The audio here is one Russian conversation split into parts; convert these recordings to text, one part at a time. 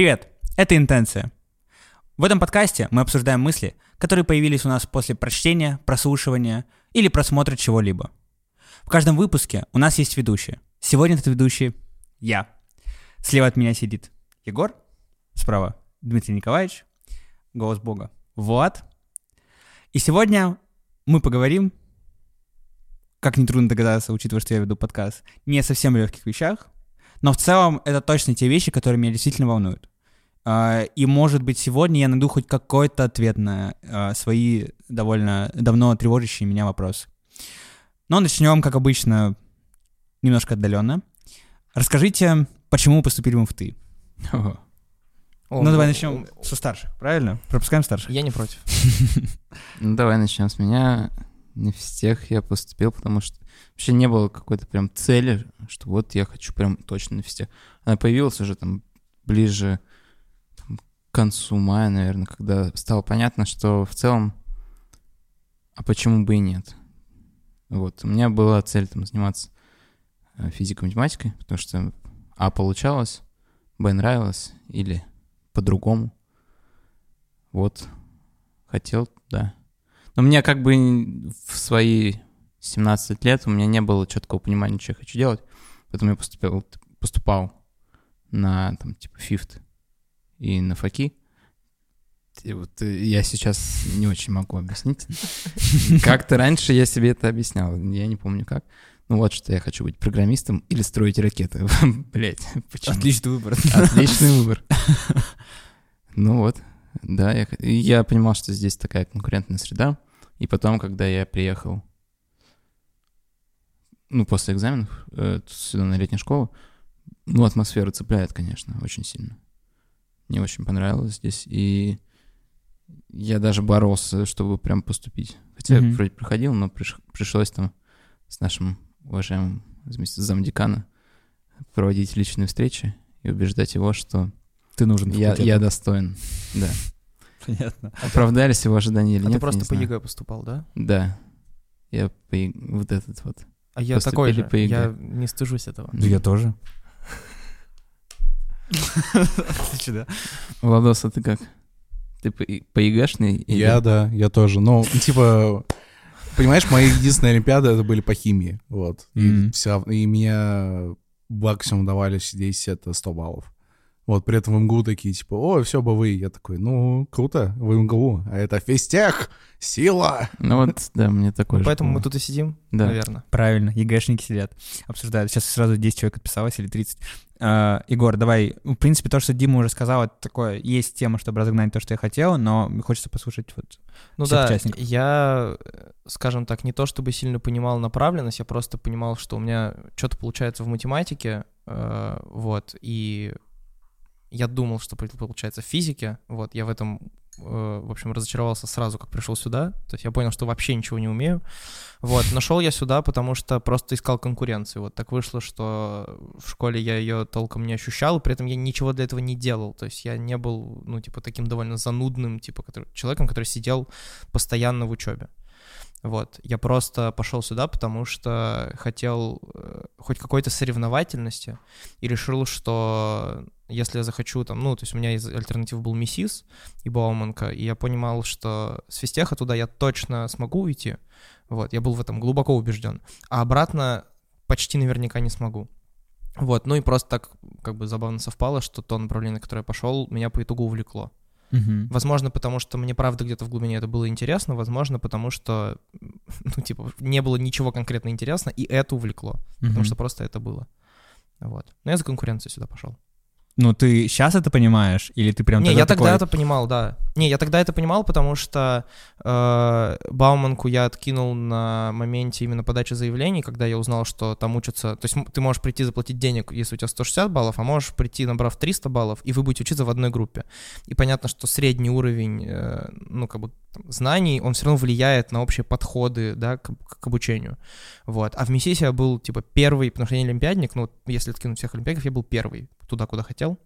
Привет, это «Интенция». В этом подкасте мы обсуждаем мысли, которые появились у нас после прочтения, прослушивания или просмотра чего-либо. В каждом выпуске у нас есть ведущие. Сегодня этот ведущий — я. Слева от меня сидит Егор, справа Дмитрий Николаевич, голос Бога, Влад. И сегодня мы поговорим, как нетрудно догадаться, учитывая, что я веду подкаст, не совсем легких вещах, но в целом это точно те вещи, которые меня действительно волнуют. А, И, может быть, сегодня я найду хоть какой-то ответ на а, свои довольно давно тревожащие меня вопросы. Но начнем, как обычно, немножко отдаленно. Расскажите, почему поступили в МФТИ? О, ну, давай начнем со старших, правильно? Пропускаем старших. Я не против. Ну, давай начнем с меня. Не в тех я поступил, потому что вообще не было какой-то прям цели, что вот я хочу прям точно на физтех. Она появилась уже там ближе к концу мая, наверное, когда стало понятно, что в целом, а почему бы и нет? Вот, у меня была цель там заниматься э, физико-математикой, потому что А получалось, Б нравилось, или по-другому. Вот, хотел, да. Но мне как бы в свои 17 лет у меня не было четкого понимания, что я хочу делать. Поэтому я поступил, поступал на там типа фифт и на факи. И вот э, я сейчас не очень могу объяснить. Как-то раньше я себе это объяснял, я не помню как. Ну вот что я хочу быть программистом или строить ракеты. Блять, почему? Отличный выбор. Отличный выбор. Ну вот, да, я, я понимал, что здесь такая конкурентная среда. И потом, когда я приехал, ну, после экзаменов э, сюда на летнюю школу, ну, атмосфера цепляет, конечно, очень сильно. Мне очень понравилось здесь, и я даже боролся, чтобы прям поступить. Хотя я вроде проходил, но приш- пришлось там с нашим уважаемым вместе с замдекана проводить личные встречи и убеждать его, что Ты нужен я, я достоин. Да. Понятно. Оправдались его ожидания или А нет? ты просто не по знаю. ЕГЭ поступал, да? Да. Я по вот этот вот. А я такой Поступили же. по ЕГЭ. Я не стыжусь этого. Да я тоже. Отлично, да. Владос, а ты как? Ты по, Я, да, я тоже. Ну, типа, понимаешь, мои единственные олимпиады это были по химии, вот. И, Мгм. вся, и мне максимум давали здесь это 100 баллов. Вот, при этом в МГУ такие, типа, ой, все, БВИ. Я такой, ну, круто, в МГУ, а это физтех, сила. Ну вот, да, мне такой же Поэтому мы тут и сидим, Да. наверное. Правильно, ЕГЭшники сидят, обсуждают. Сейчас сразу 10 человек отписалось или 30. А, Егор, давай. В принципе, то, что Дима уже сказал, это такое, есть тема, чтобы разогнать то, что я хотел, но хочется послушать вот Ну да, участников. я, скажем так, не то чтобы сильно понимал направленность, я просто понимал, что у меня что-то получается в математике, э, вот, и я думал, что пол- получается в физике, вот, я в этом, э, в общем, разочаровался сразу, как пришел сюда, то есть я понял, что вообще ничего не умею, вот, нашел я сюда, потому что просто искал конкуренцию, вот, так вышло, что в школе я ее толком не ощущал, при этом я ничего для этого не делал, то есть я не был, ну, типа, таким довольно занудным, типа, который, человеком, который сидел постоянно в учебе. Вот, я просто пошел сюда, потому что хотел э, хоть какой-то соревновательности и решил, что если я захочу там, ну, то есть у меня из альтернатив был МИСИС и Бауманка, и я понимал, что с физтеха туда я точно смогу уйти, вот, я был в этом глубоко убежден, а обратно почти наверняка не смогу. Вот, ну и просто так как бы забавно совпало, что то направление, на которое я пошел, меня по итогу увлекло. Мгм. Возможно, потому что мне правда где-то в глубине это было интересно, возможно, потому что, ну, типа, не было ничего конкретно интересно, и это увлекло, потому Мгм. что просто это было. Вот. Но я за конкуренцией сюда пошел. Ну, ты сейчас это понимаешь? Или ты прям не, тогда я тогда такой, это понимал, да. Не, я тогда это понимал, потому что э, Бауманку я откинул на моменте именно подачи заявлений, когда я узнал, что там учатся... То есть ты можешь прийти заплатить денег, если у тебя 160 баллов, а можешь прийти, набрав 300 баллов, и вы будете учиться в одной группе. И понятно, что средний уровень, э, ну, как бы, там, знаний, он все равно влияет на общие подходы, да, к, к обучению. Вот. А в МИСИСе я был, типа, первый, потому что я не олимпиадник, ну, если откинуть всех олимпиадников, я был первый туда, куда хотел.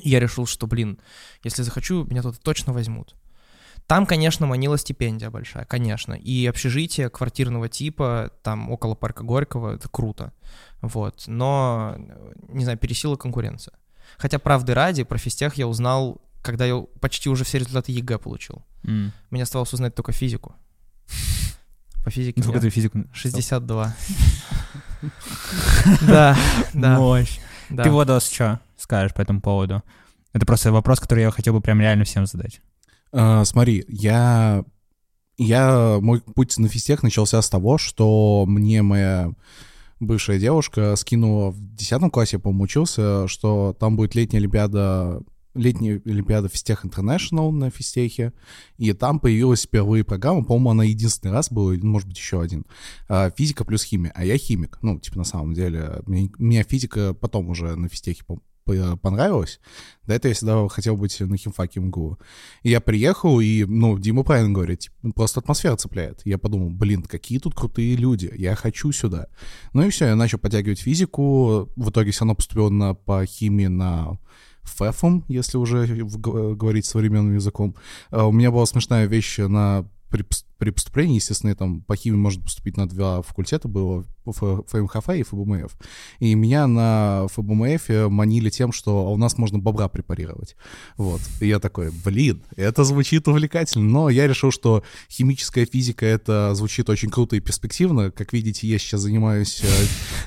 И я решил, что, блин, если захочу, меня туда точно возьмут. Там, конечно, манила стипендия большая, конечно. И общежитие квартирного типа, там около парка Горького, это круто. Вот. Но, не знаю, пересилила конкуренция. Хотя, правды ради, про физтех я узнал, когда я почти уже все результаты ЕГЭ получил. М. Мне оставалось узнать только физику. По физике у Сколько ты физику? 62. Да, да, Мощь. Ты, Водос, что скажешь по этому поводу? Это просто вопрос, который я хотел бы прям реально всем задать. А, смотри, я, я, мой путь на физтех начался с того, что мне моя бывшая девушка скинула в 10 классе, я, по-моему, учился, что там будет летняя олимпиада летняя олимпиада Физтех Интернешнл на физтехе, и там появилась впервые программа, по-моему, она единственный раз была, может быть, еще один, а, физика плюс химия, а я химик, ну, типа, на самом деле, мне, мне физика потом уже на по- понравилась, до этого я всегда хотел быть на химфаке МГУ. И я приехал, и, ну, Дима правильно говорит, типа, просто атмосфера цепляет. Я подумал, блин, какие тут крутые люди, я хочу сюда. Ну и все, я начал подтягивать физику, в итоге все равно поступил на, по химии на ФЭФом, если уже г- говорить современным языком. А У меня была смешная вещь на при, при поступлении, естественно, я там по химии может поступить на два факультета, было ФМХФ и ФБМФ. И меня на ФБМФ манили тем, что у нас можно бобра препарировать. Вот. И я такой, блин, это звучит увлекательно. Но я решил, что химическая физика, это звучит очень круто и перспективно. Как видите, я сейчас занимаюсь э,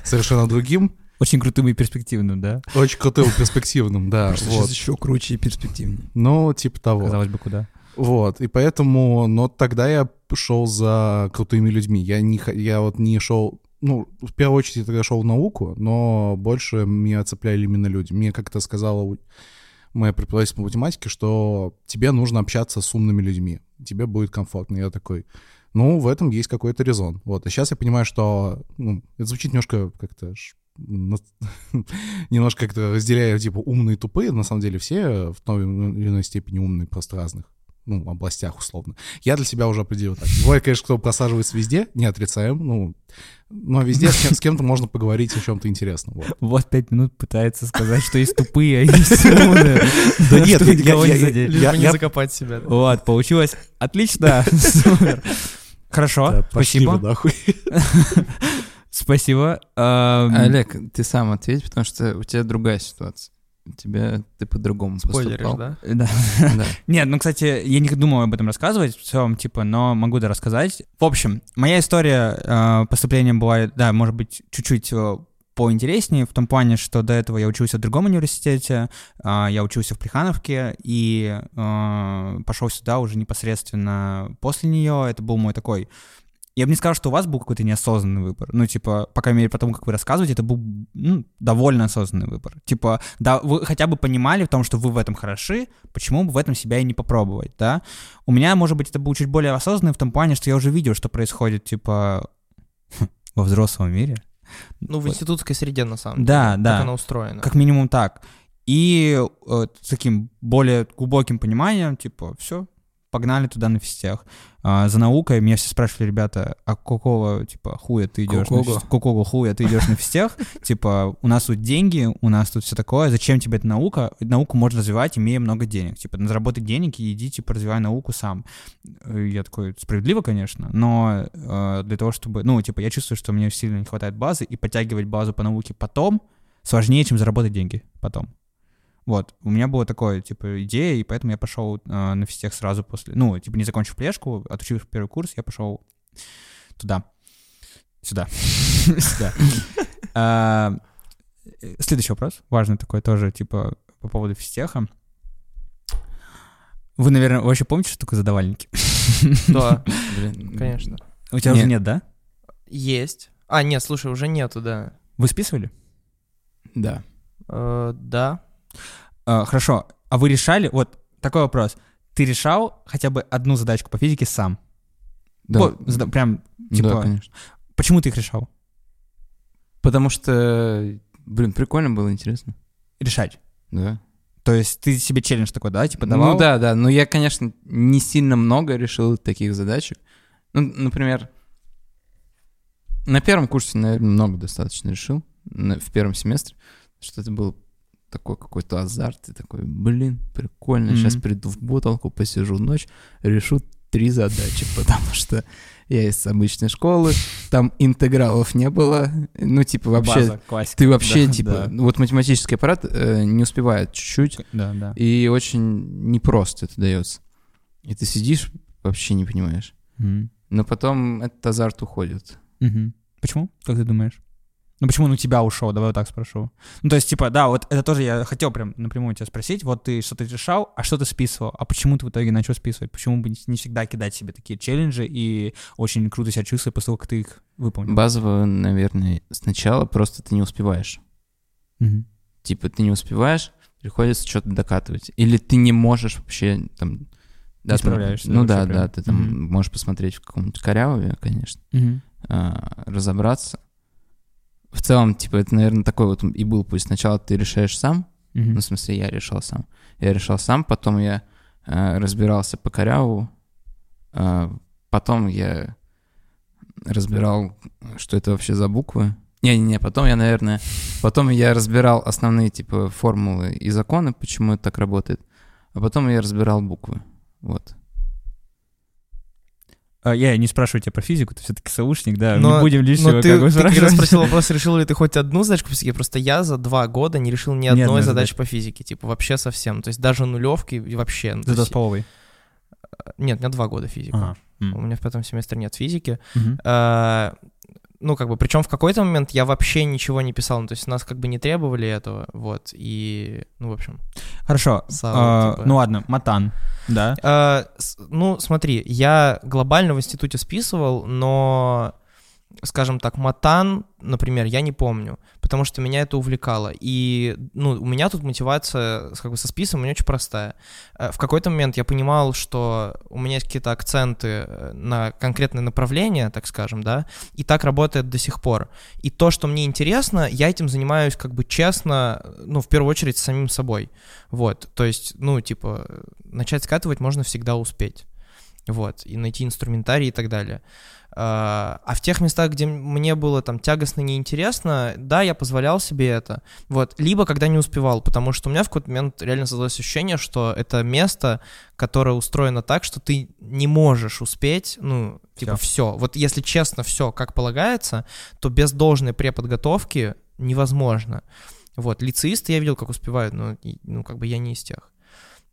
совершенно другим. Очень крутым и перспективным, да? Очень крутым и перспективным, да. Просто Вот. сейчас еще круче и перспективнее. Ну, типа того. Казалось бы, куда. Вот, и поэтому, но тогда я шел за крутыми людьми. Я не, я вот не шел, ну, в первую очередь я тогда шел в науку, но больше меня цепляли именно люди. Мне как-то сказала моя преподаватель по математике, что тебе нужно общаться с умными людьми, тебе будет комфортно. Я такой, ну, в этом есть какой-то резон. Вот, а сейчас я понимаю, что, ну, это звучит немножко как-то немножко как-то разделяю, типа, умные и тупые. На самом деле все в той или иной степени умные, просто разных ну, областях условно. Я для себя уже определил так. Бывает, конечно, кто просаживается везде, не отрицаем, ну, но везде с, кем- с кем-то можно поговорить о чем-то интересном. Вот. Вот пять минут пытается сказать, что есть тупые, а есть умные. Да нет, я- не закопать себя. Вот, получилось отлично. Хорошо, спасибо. Спасибо. Эм, Олег, ты сам ответь, потому что у тебя другая ситуация. У тебя ты по-другому Спойлеришь, поступал. да? Да. Да. Нет, ну, кстати, я не думал об этом рассказывать в целом, типа, но могу да рассказать. В общем, моя история э, поступления была, да, может быть, чуть-чуть э, поинтереснее, в том плане, что до этого я учился в другом университете, э, я учился в Плехановке, и э, пошел сюда уже непосредственно после нее. Это был мой такой... Я бы не сказал, что у вас был какой-то неосознанный выбор. Ну, типа, по крайней мере, по тому, как вы рассказываете, это был ну, довольно осознанный выбор. Типа, да, вы хотя бы понимали в том, что вы в этом хороши, почему бы в этом себя и не попробовать, да? У меня, может быть, это был чуть более осознанный в том плане, что я уже видел, что происходит, типа, во взрослом мире. Ну, в институтской среде, на самом деле. Да, да. Как она устроена. Как минимум так. И э, с таким более глубоким пониманием, типа, все, погнали туда на физтех. А, за наукой меня все спрашивали, ребята, а какого, типа, хуя ты идешь на Какого? физ- какого хуя ты идешь на физтех? Типа, у нас тут деньги, у нас тут все такое, зачем тебе эта наука? Науку можно развивать, имея много денег. Типа, на заработать денег и иди, типа, развивай науку сам. Я такой, справедливо, конечно, но э, для того, чтобы, ну, типа, я чувствую, что мне сильно не хватает базы, и подтягивать базу по науке потом сложнее, чем заработать деньги потом. Вот, у меня была такая, типа, идея, и поэтому я пошел э, на физтех сразу после, ну, типа, не закончив плешку, отучив первый курс, я пошел туда, сюда, сюда. А, Следующий вопрос, важный такой тоже, типа, по поводу физтеха. Вы, наверное, вообще помните, что такое задавальники? Да, конечно. У тебя уже Нет. да? Есть. А, нет, слушай, уже нету, да. Вы списывали? Да. Э, Да. А, Хорошо, а вы решали, вот такой вопрос, ты решал хотя бы одну задачку по физике сам? Да. Вот, прям, типа, Да, конечно. почему ты их решал? Потому что, блин, прикольно было, интересно. Решать. Да. То есть ты себе челлендж такой, да, типа давал? Ну да, да. Но я, конечно, не сильно много решил таких задачек. Ну, например, на первом курсе, наверное, много достаточно решил. в первом семестре. Что это был такой какой-то азарт. И такой, блин, прикольно. Сейчас Мгм. приду в бутылку, посижу ночь, решу три задачи, потому что я из обычной школы, там интегралов не было, ну, типа, вообще, База, классика. ты вообще, Да, типа, да. вот математический аппарат э, не успевает чуть-чуть, Да, да. и очень непросто это дается. И ты сидишь, вообще не понимаешь. Мгм. Но потом этот азарт уходит. Мгм. Почему? Как ты думаешь? Ну почему он у тебя ушел? Давай вот так спрошу. Ну то есть, типа, да, вот это тоже я хотел прям напрямую тебя спросить. Вот ты что-то решал, а что ты списывал? А почему ты в итоге начал списывать? Почему бы не- всегда кидать себе такие челленджи и очень круто себя чувствовать после того, как ты их выполнил? Базово, наверное, сначала просто ты не успеваешь. Мгм. Типа ты не успеваешь, приходится что-то докатывать. Или ты не можешь вообще там... Не справляешься, Ну да, да, да, ты там Мгм. можешь посмотреть в каком-нибудь коряве, конечно, Мгм. а, разобраться. В целом, типа, это, наверное, такой вот и был путь. Сначала ты решаешь сам, Мгм. ну, в смысле, я решал сам. Я решал сам, потом я э, разбирался по коряву, а, потом я разбирал, что это вообще за буквы. Не-не-не, потом я, наверное, потом я разбирал основные, типа, формулы и законы, почему это так работает, а потом я разбирал буквы. Вот. А, Я не спрашиваю тебя про физику, ты все-таки соушник, да, Но- не будем лишнего Но ты, как бы ты когда спросил вопрос, решил ли ты хоть одну задачку по физике, просто я за два года не решил ни Ни одной одной задачи по физике, типа вообще совсем. То есть даже нулевки и вообще. есть- с половой. Нет, у меня два года физика. Ага. У меня в пятом семестре нет физики. Мгм. А, Ну, как бы, причем в какой-то момент я вообще ничего не писал, ну, то есть нас как бы не требовали этого, вот, и, ну, в общем. Хорошо. Сау, а, типа. Ну ладно, матан, да? С- ну, смотри, я глобально в институте списывал, но, скажем так, матан, например, я не помню, потому что меня это увлекало. И, ну, у меня тут мотивация как бы со списом у очень простая. Э, В какой-то момент я понимал, что у меня есть какие-то акценты э, на конкретное направление, так скажем, да, и так работает до сих пор. И то, что мне интересно, я этим занимаюсь как бы честно, ну, в первую очередь, с самим собой. Вот, то есть, ну, типа, начать скатывать можно всегда успеть. Вот, и найти инструментарий и так далее. А а в тех местах, где мне было там тягостно, неинтересно, да, я позволял себе это. Вот, либо когда не успевал, потому что у меня в какой-то момент реально создалось ощущение, что это место, которое устроено так, что ты не можешь успеть, ну, типа, все. Вот если честно, все как полагается, то без должной преподготовки невозможно. Вот, лицеисты я видел, как успевают, но, ну, как бы я не из тех.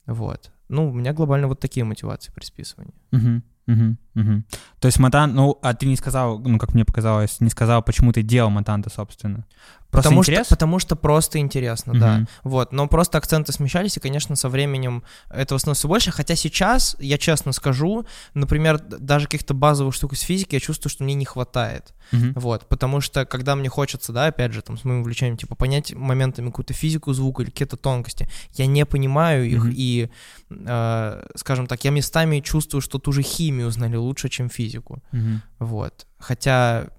Вот. Ну, у меня глобально вот такие мотивации при списывании. Мгм, мгм, мгм. То есть матан, ну, а ты не сказал, ну, как мне показалось, не сказал, почему ты делал матан-то, собственно. Просто потому, интерес? Что, потому что просто интересно, да. Мгм. Вот, но просто акценты смещались, и, конечно, со временем этого становится больше. Хотя сейчас, я честно скажу, например, даже каких-то базовых штук из физики я чувствую, что мне не хватает. Мгм. Вот, потому что, когда мне хочется, да, опять же, там, с моим увлечением, типа, понять моментами какую-то физику звука или какие-то тонкости, я не понимаю их, Мгм. и, э, скажем так, я местами чувствую, что ту же химию знали лучше, чем физику. Мгм. Вот. Хотя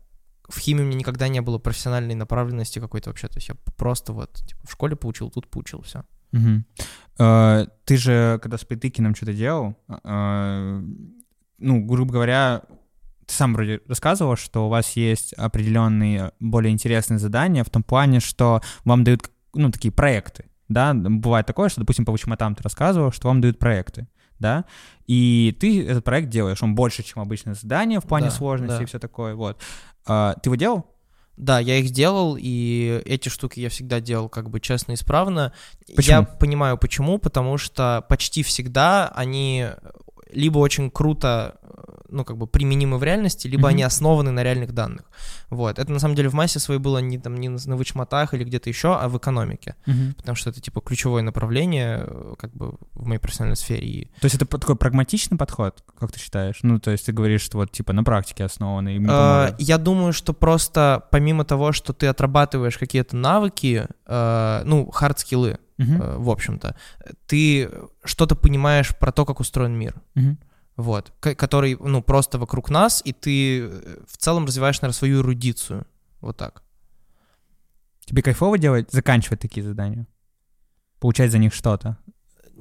в химии у меня никогда не было профессиональной направленности какой-то вообще. То есть я просто вот типа, в школе поучил, тут поучил, все. Мгм. Э, Ты же, когда с Притыкиным что-то делал, э, ну, грубо говоря, ты сам вроде рассказывал, что у вас есть определенные более интересные задания в том плане, что вам дают, ну, такие проекты, да, бывает такое, что, допустим, по там ты рассказывал, что вам дают проекты, да, и ты этот проект делаешь, он больше, чем обычное задание в плане Да, сложности да. и все такое, вот. А, Ты его делал? Да, я их делал, и эти штуки я всегда делал как бы честно и исправно. Почему? Я понимаю почему, потому что почти всегда они либо очень круто, э, ну, как бы применимы в реальности, либо Мгм. они основаны на реальных данных. Вот. Это на самом деле в массе своей было не там не на вычматах или где-то еще, а в экономике. Потому что это типа ключевое направление, э, как бы в моей профессиональной сфере. И То есть это такой прагматичный подход, как ты считаешь? Ну, то есть ты говоришь, что вот типа на практике основанный. мне Э. Я думаю, что просто помимо того, что ты отрабатываешь какие-то навыки, э, ну, хард-скиллы, Э, в общем-то, ты что-то понимаешь про то, как устроен мир. Вот, к- который, ну, просто вокруг нас, и ты э, в целом развиваешь, наверное, свою эрудицию. Вот так. Тебе кайфово делать, заканчивать такие задания? Получать за них что-то?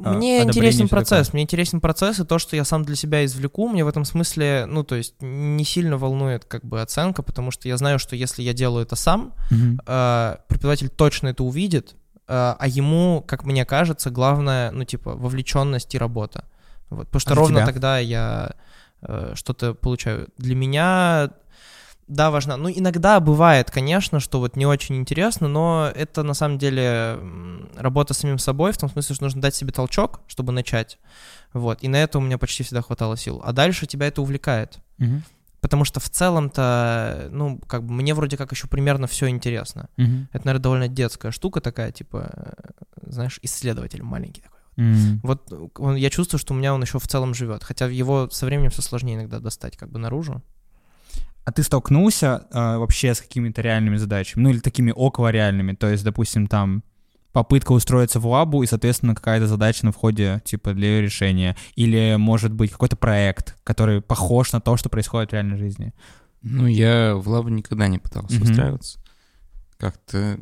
А, Мне интересен процесс. такое. Мне интересен процесс и то, что я сам для себя извлеку. Мне в этом смысле, ну, то есть не сильно волнует как бы оценка, потому что я знаю, что если я делаю это сам, Мгм. э, преподаватель точно это увидит, а ему, как мне кажется, главное, ну, типа, вовлеченность и работа. Вот, потому что А ровно тебя? тогда я э, что-то получаю. Для меня, да, важно. Ну, иногда бывает, конечно, что вот не очень интересно, но это на самом деле работа с самим собой, в том смысле, что нужно дать себе толчок, чтобы начать. Вот, и на это у меня почти всегда хватало сил. А дальше тебя это увлекает. Мгм. Потому что в целом-то, ну, как бы мне вроде как еще примерно все интересно. Мгм. Это, наверное, довольно детская штука такая, типа, знаешь, исследователь маленький такой. М. Вот он, я чувствую, что у меня он еще в целом живет, хотя его со временем все сложнее иногда достать как бы наружу. А ты столкнулся э, вообще с какими-то реальными задачами? Ну или такими около реальными? То есть, допустим, там попытка устроиться в лабу и, соответственно, какая-то задача на входе, типа, для ее решения. Или, может быть, какой-то проект, который похож на то, что происходит в реальной жизни. Ну, я в лабу никогда не пытался Мгм. устраиваться. Как-то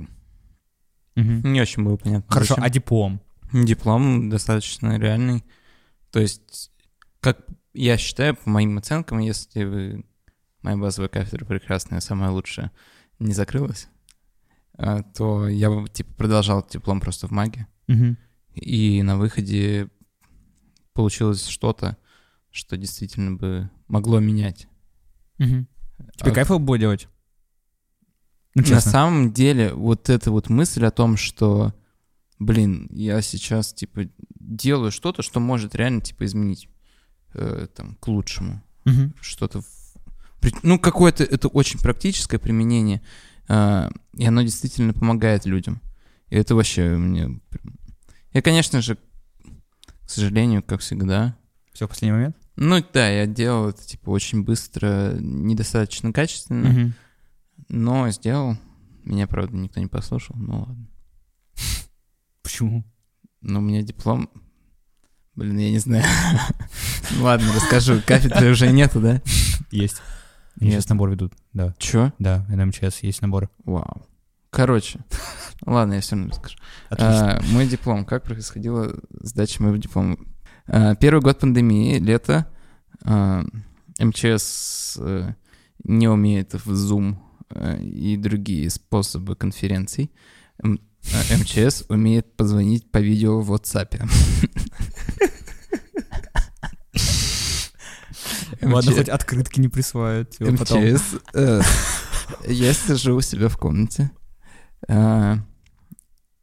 Мгм. не очень было понятно. Хорошо, зачем. а диплом? Диплом достаточно реальный. То есть, как я считаю, по моим оценкам, если бы моя базовая кафедра прекрасная, самая лучшая, не закрылась, то я бы, типа, продолжал диплом просто в маге. Мгм. И на выходе получилось что-то, что действительно бы могло менять. Мгм. Тебе А- кайфово было делать? Ну, На самом деле, вот эта вот мысль о том, что, блин, я сейчас, типа, делаю что-то, что может реально, типа, изменить, э, там, к лучшему. Мгм. Что-то... в- Ну, какое-то... Это очень практическое применение, а, и оно действительно помогает людям. И это вообще мне... Я, конечно же, к сожалению, как всегда... Все в последний момент? Ну, да, я делал это, типа, очень быстро, недостаточно качественно. Мгм. Но сделал. Меня, правда, никто не послушал. Ну ладно. Почему? Но у меня диплом... Блин, я не знаю. Ну Ладно, расскажу. Кафедры уже нету, да? Есть. Нет. сейчас набор ведут, да. Чё? Да, на МЧС есть набор. Вау. Короче. Ладно, я все равно. Отлично. А, Мой диплом. Как происходила сдача моего диплома? А, Первый год пандемии, лето. А, МЧС э, не умеет в Zoom э, и другие способы конференций. М- а, МЧС умеет позвонить по видео в WhatsApp. Ладно, хоть открытки не присваивают. МЧС. э, Я сижу у себя в комнате. а,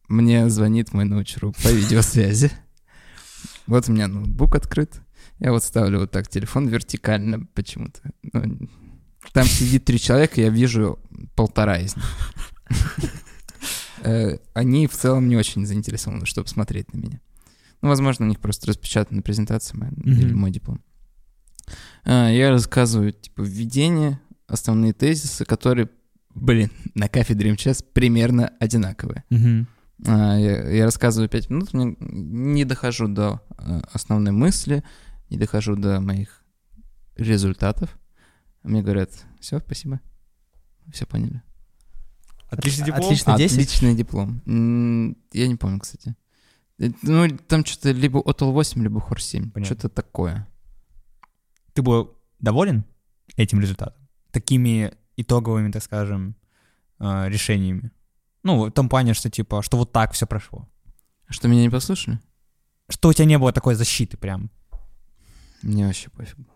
Мне звонит мой научрук по видеосвязи. Вот у меня ноутбук открыт. Я вот ставлю вот так телефон вертикально почему-то. Ну, Там сидит три человека, я вижу полтора из них. Э, Они в целом не очень заинтересованы, чтобы смотреть на меня. Ну, возможно, у них просто распечатана презентация моя, или мой диплом. А, Я рассказываю, типа, введение, основные тезисы, которые, блин, на кафедре МЧС примерно одинаковые. А, Я, я рассказываю пять минут, мне не дохожу до а, основной мысли, не дохожу до моих результатов. Мне говорят, все, спасибо, все поняли. Отличный диплом. Отлично. 10? Отличный диплом. Я не помню, кстати. Э, Ну, там что-то либо отл 8, либо хор 7. Понятно. Что-то такое. Ты был доволен этим результатом? Такими итоговыми, так скажем, э, решениями? Ну, в том плане, что типа, что вот так все прошло. Что, меня не послушали? Что у тебя не было такой защиты прям. Мне вообще пофиг. было.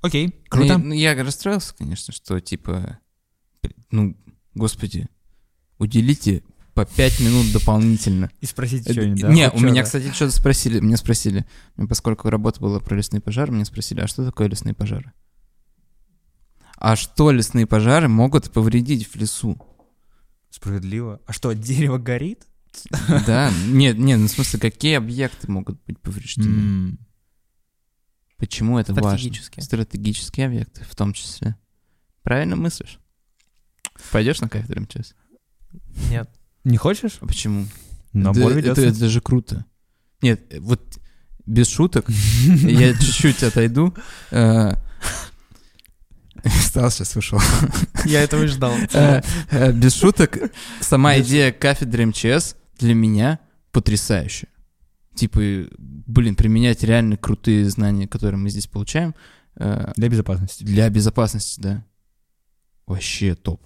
Окей, круто. я- Ну, я расстроился, конечно, что, типа, ну, господи, уделите по 5 минут дополнительно. И спросить Это- что-нибудь, да? Не, у меня, кстати, что-то спросили. Меня спросили, поскольку работа была про лесные пожары, меня спросили, а что такое лесные пожары? А что лесные пожары могут повредить в лесу? Справедливо. А что, дерево горит? Да, нет, нет, ну, в смысле, какие объекты могут быть повреждены? Почему это важно? Стратегические. Стратегические объекты в том числе. Правильно мыслишь? Пойдешь на кафедру МЧС? Нет. Не хочешь? А почему? Набор это, ведется. это, это же круто. Нет, э, вот без шуток, я чуть-чуть отойду. э, Стал сейчас ушел. Я этого и ждал. Э, Без шуток, сама идея кафедры МЧС для меня потрясающая. Типа, блин, применять реально крутые знания, которые мы здесь получаем, Для безопасности. для безопасности, да. Вообще топ.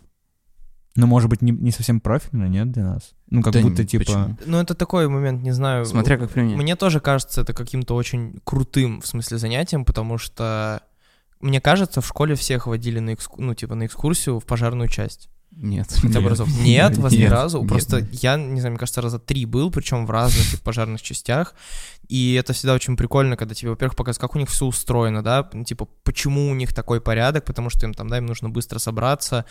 Но, может быть, не, не совсем профильно, нет, для нас? Ну, как Да будто, не, типа... почему? Ну, это такой момент, не знаю. Смотря как применять. Мне тоже кажется это каким-то очень крутым, в смысле, занятием, потому что мне кажется, в школе всех водили на, экску- ну, типа, на экскурсию в пожарную часть. Нет. Хотя бы разок. Нет, вас ни разу. нет. Просто я, не знаю, мне кажется, раза три был, причем в разных типа, пожарных частях. И это всегда очень прикольно, когда тебе, во-первых, показывают, как у них все устроено, да, типа, почему у них такой порядок, потому что им там, да, им нужно быстро собраться,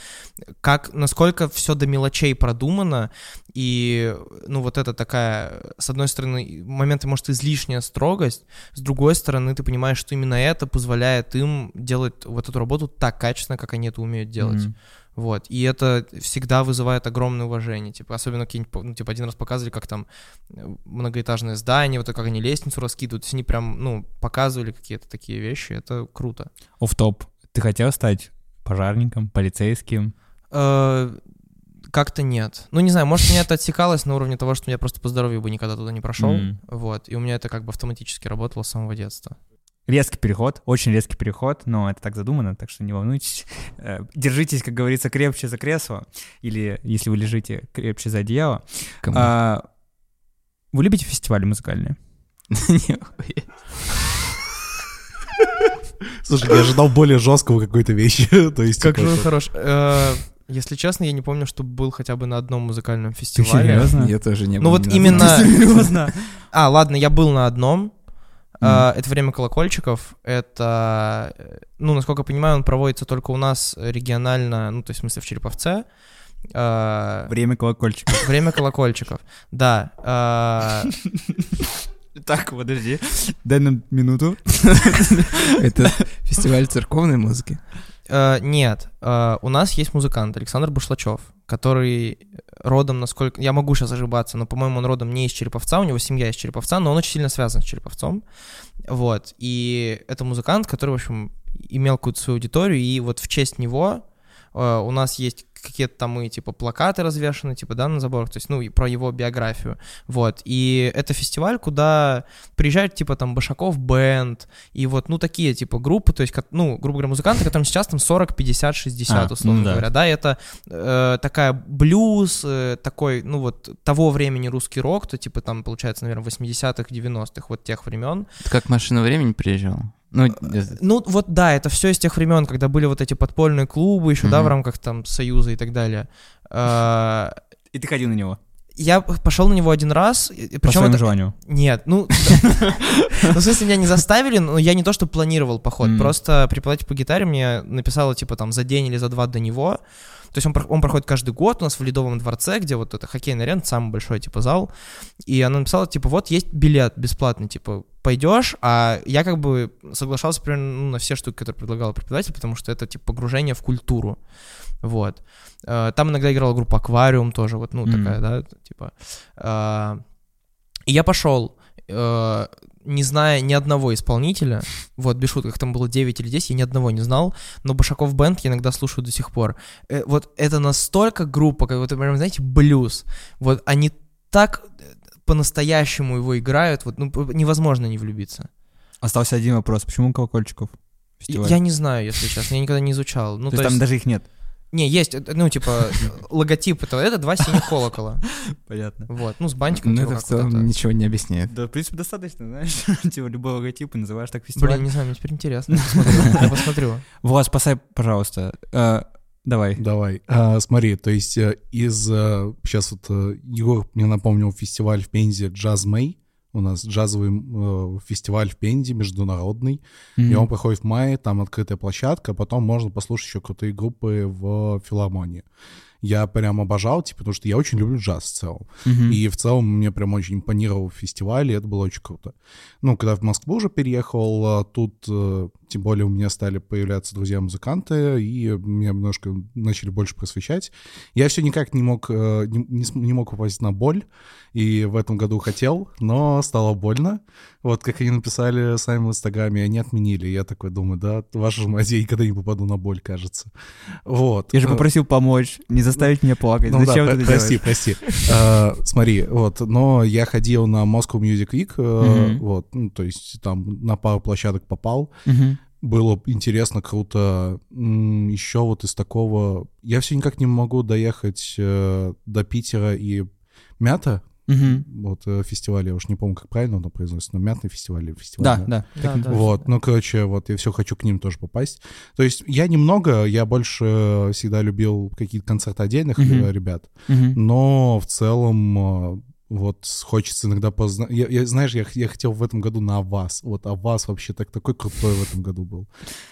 как, насколько все до мелочей продумано, и, ну, вот это такая, с одной стороны, моменты, может, излишняя строгость, с другой стороны, ты понимаешь, что именно это позволяет им делать вот эту работу так качественно, как они это умеют делать. Мгм. Вот, и это всегда вызывает огромное уважение, типа, особенно какие-нибудь, ну, типа, один раз показывали, как там э, многоэтажное здание, вот как они лестницу раскидывают, то есть они прям, ну, показывали какие-то такие вещи, это круто. Офф-топ. Ты хотел стать пожарником, полицейским? Э, Как-то нет. Ну, не знаю, может, меня это отсекалось на уровне того, что я просто по здоровью бы никогда туда не прошел, вот, и у меня это как бы автоматически работало с самого детства. Резкий переход, очень резкий переход, но это так задумано, так что не волнуйтесь. Э, Держитесь, как говорится, крепче за кресло, или, если вы лежите, крепче за одеяло. Кому? А, Вы любите фестивали музыкальные? Слушай, я ожидал более жесткого какой-то вещи. То есть, Как типа, же он хорош. Э, Если честно, я не помню, что был хотя бы на одном музыкальном фестивале. серьезно? Я тоже не был Ну вот именно-. Серьезно? А, ладно, я был на одном. А, Это время колокольчиков. Это, э, ну, насколько я понимаю, он проводится только у нас регионально, ну, то есть, в смысле, в Череповце. А, Время колокольчика. Время колокольчиков. Да. а, Так, подожди. Дай нам минуту. Это фестиваль церковной музыки. Э, Нет. э, У нас есть музыкант Александр Бушлачев, который родом, насколько... Я могу сейчас ошибаться, но, по-моему, он родом не из Череповца, у него семья из Череповца, но он очень сильно связан с Череповцом. Вот. И это музыкант, который, в общем, имел какую-то свою аудиторию, и вот в честь него э, у нас есть какие-то там и, типа, плакаты развешаны, типа, да, на заборах, то есть, ну, и про его биографию, вот, и это фестиваль, куда приезжают, типа, там, Башаков бенд, и вот, ну, такие, типа, группы, то есть, ко- ну, грубо говоря, музыканты, которым сейчас там 40, 50, 60, А, условно ну да. говоря, да, это э, такая блюз, э, такой, ну, вот, того времени русский рок, то, типа, там, получается, наверное, 80-х, 90-х, вот тех времен, Это как машина времени приезжала. Ну, это- ну, вот да, это все из тех времен, когда были вот эти подпольные клубы еще, да, в рамках там Союза и так далее. А, И ты ходил на него. Я пошел на него один раз, По причем своему это... желанию. Нет, ну, ну, в смысле, меня не заставили, но я не то, что планировал поход, просто преподаватель по гитаре мне написала, типа, там, за день или за два до него, то есть он, он проходит каждый год у нас в Ледовом дворце, где вот это хоккейный арена, самый большой, типа, зал, и она написала, типа, вот есть билет бесплатный, типа, пойдешь, а я как бы соглашался примерно ну, на все штуки, которые предлагал преподаватель, потому что это, типа, погружение в культуру, вот. Э, Там иногда играла группа Аквариум тоже, вот, ну, Мгм. такая, да, типа. А, И я пошел, э, не зная ни одного исполнителя, вот, без шуток, там было 9 или 10, я ни одного не знал, но Башаков Бенд я иногда слушаю до сих пор. Э, Вот это настолько группа, как вот, прям, знаете, блюз, вот они так э, по-настоящему его играют, вот, ну, невозможно не влюбиться. Остался один вопрос. Почему колокольчиков? Фестиваль? Я не знаю, если честно, я никогда не изучал. Ну, то, есть там даже их нет. Не, есть, э, ну, типа, логотип этого, это два синих колокола. Понятно. Вот, ну, с бантиком, ну, типа, это в целом ничего не объясняет. Да, в принципе, достаточно, знаешь. Типа любой логотип и называешь так фестиваль. Блин, не знаю, мне теперь интересно. Я посмотрю. Влад, спасай, пожалуйста. Э, Давай. Давай. А, смотри, то есть э, из... Сейчас вот э, Егор мне напомнил фестиваль в Пензе «Джаз Мэй». У нас джазовый э, фестиваль в Пензе, международный. И он проходит в мае, там открытая площадка, потом можно послушать еще крутые группы в филармонии. Я прям обожал, типа, потому что я очень люблю джаз в целом. Мгм. И в целом мне прям очень импонировал фестиваль, и это было очень круто. Ну, когда в Москву уже переехал, а, тут, э, тем более, у меня стали появляться друзья-музыканты, и меня немножко начали больше просвещать. Я все никак не мог, э, не, не мог попасть на боль, и в этом году хотел, но стало больно. Вот, как они написали сами в Инстаграме, они отменили. Я такой думаю, да, ваша же мать, я никогда не попаду на боль, кажется. Вот. Я же Э, попросил помочь, не заставить меня плакать. ну Зачем да, ты про- это прости, прости. А, Смотри, вот, но я ходил на Moscow Music Week, э, вот, ну, то есть там на пару площадок попал. Было интересно, круто. Еще вот из такого... Я все никак не могу доехать э, до Питера и Мята, Мгм. вот э, фестиваль, я уж не помню, как правильно оно произносится, но Мятный фестиваль или фестиваль. Да, да. Да, да. Вот, ну, короче, вот я все хочу к ним тоже попасть. То есть я немного, я больше всегда любил какие-то концерты отдельных э, ребят, Мгм. но в целом э, вот хочется иногда познать. Я, я- знаешь, я, я хотел в этом году на Авас. Вот Авас вообще так, такой крутой в этом году был.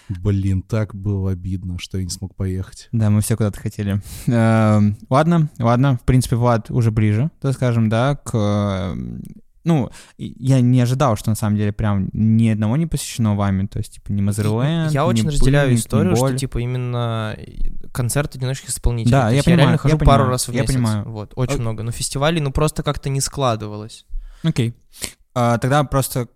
Блин, так было обидно, что я не смог поехать. Да, мы все куда-то хотели. Эм, Ладно, ладно. В принципе, Влад уже ближе, так скажем, да, к... Ну, я не ожидал, что на самом деле прям ни одного не посещено вами, то есть, типа, ни Мазерленд, Я ни очень разделяю Пыльник, ни историю, что типа именно концерты одиночных исполнителей. Да, я есть понимаю, реально я хожу понимаю, пару раз в я месяц. понимаю. Вот, очень Э, много. Но фестивалей, ну просто как-то не складывалось. Окей. А, Тогда просто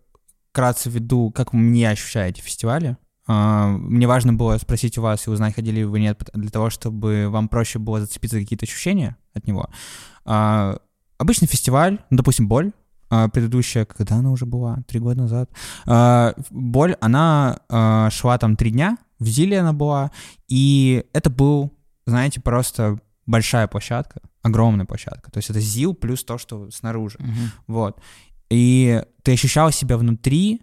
вкратце введу, как мне ощущаете фестивали. А, Мне важно было спросить у вас и узнать, ходили ли вы нет, для того, чтобы вам проще было зацепиться за какие-то ощущения от него. А, Обычный фестиваль, ну, допустим, «Боль», предыдущая, когда она уже была? Три года назад. А, «Боль», она а, шла там три дня, в Зиле она была, и это был, знаете, просто большая площадка, огромная площадка. То есть это ЗИЛ плюс то, что снаружи. Вот. И ты ощущал себя внутри,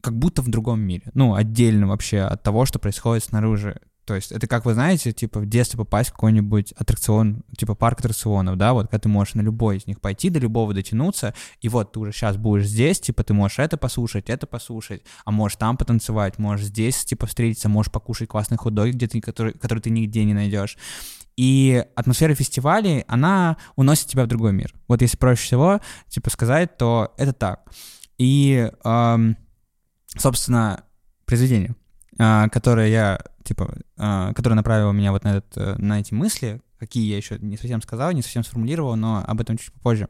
как будто в другом мире. Ну, отдельно вообще от того, что происходит снаружи. То есть это как вы знаете, типа в детстве попасть в какой-нибудь аттракцион, типа парк аттракционов, да, вот когда ты можешь на любой из них пойти, до любого дотянуться, и вот ты уже сейчас будешь здесь, типа ты можешь это послушать, это послушать, а можешь там потанцевать, можешь здесь, типа, встретиться, можешь покушать классный худой, где ты, который, который ты нигде не найдешь. И атмосфера фестивалей, она уносит тебя в другой мир. Вот если проще всего, типа, сказать, то это так. И, ам, собственно, произведение, а, которое я, типа, а, которое направило меня вот на, этот, э, на эти мысли, какие я еще не совсем сказал, не совсем сформулировал, но об этом чуть попозже.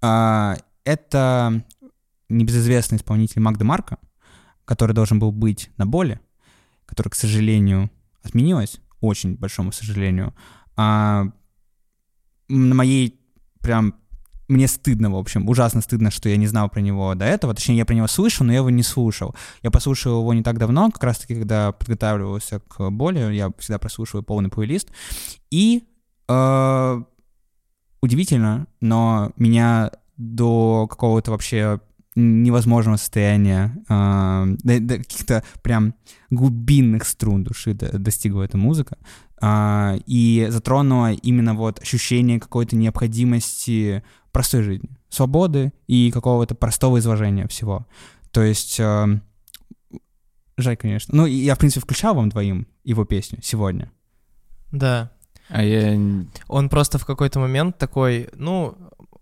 А, Это небезызвестный исполнитель Магда Марка, который должен был быть на боли, который, к сожалению, отменилась, очень большому сожалению. На моей прям мне стыдно, в общем, ужасно стыдно, что я не знал про него до этого. Точнее, я про него слышал, но я его не слушал. Я послушал его не так давно, как раз-таки, когда подготавливался к боли. Я всегда прослушиваю полный плейлист. И э, удивительно, но меня до какого-то вообще невозможного состояния, э, до, до каких-то прям глубинных струн души до- достигла эта музыка. А, и затронула именно вот ощущение какой-то необходимости простой жизни, свободы и какого-то простого изложения всего. То есть, э, жаль, конечно. Ну, я, в принципе, включал вам двоим его песню сегодня. Да. А я... Он просто в какой-то момент такой, ну,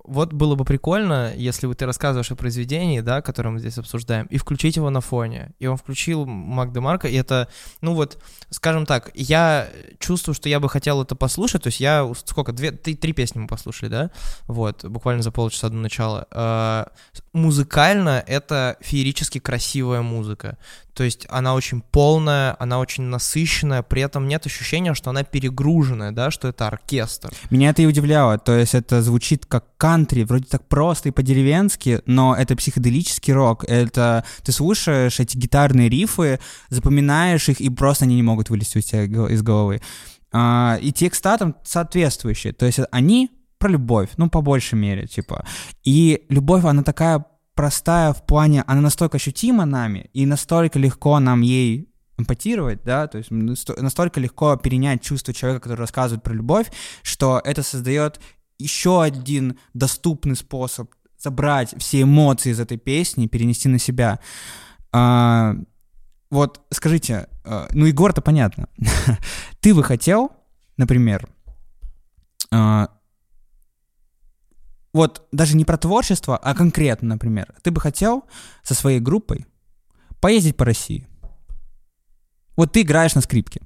вот было бы прикольно, если бы ты рассказываешь о произведении, да, которое мы здесь обсуждаем, и включить его на фоне. И он включил Магда Марка, и это, ну вот, скажем так, я чувствую, что я бы хотел это послушать, то есть я, сколько, две, три, три песни мы послушали, да, вот, буквально за полчаса до начала. А, Музыкально это феерически красивая музыка, то есть она очень полная, она очень насыщенная, при этом нет ощущения, что она перегруженная, да, что это оркестр. Меня это и удивляло. То есть это звучит как кантри, вроде так просто и по-деревенски, но это психоделический рок. Это ты слушаешь эти гитарные рифы, запоминаешь их, и просто они не могут вылезти у тебя из головы. А, и текста там соответствующие. То есть они про любовь, ну, по большей мере, типа. И любовь, она такая простая в плане, она настолько ощутима нами, и настолько легко нам ей эмпатировать, да, то есть насто- настолько легко перенять чувство человека, который рассказывает про любовь, что это создает еще один доступный способ забрать все эмоции из этой песни перенести на себя. А, вот скажите, а, ну Егор-то понятно. Ты бы хотел, например, а, вот даже не про творчество, а конкретно, например, ты бы хотел со своей группой поездить по России. Вот ты играешь на скрипке.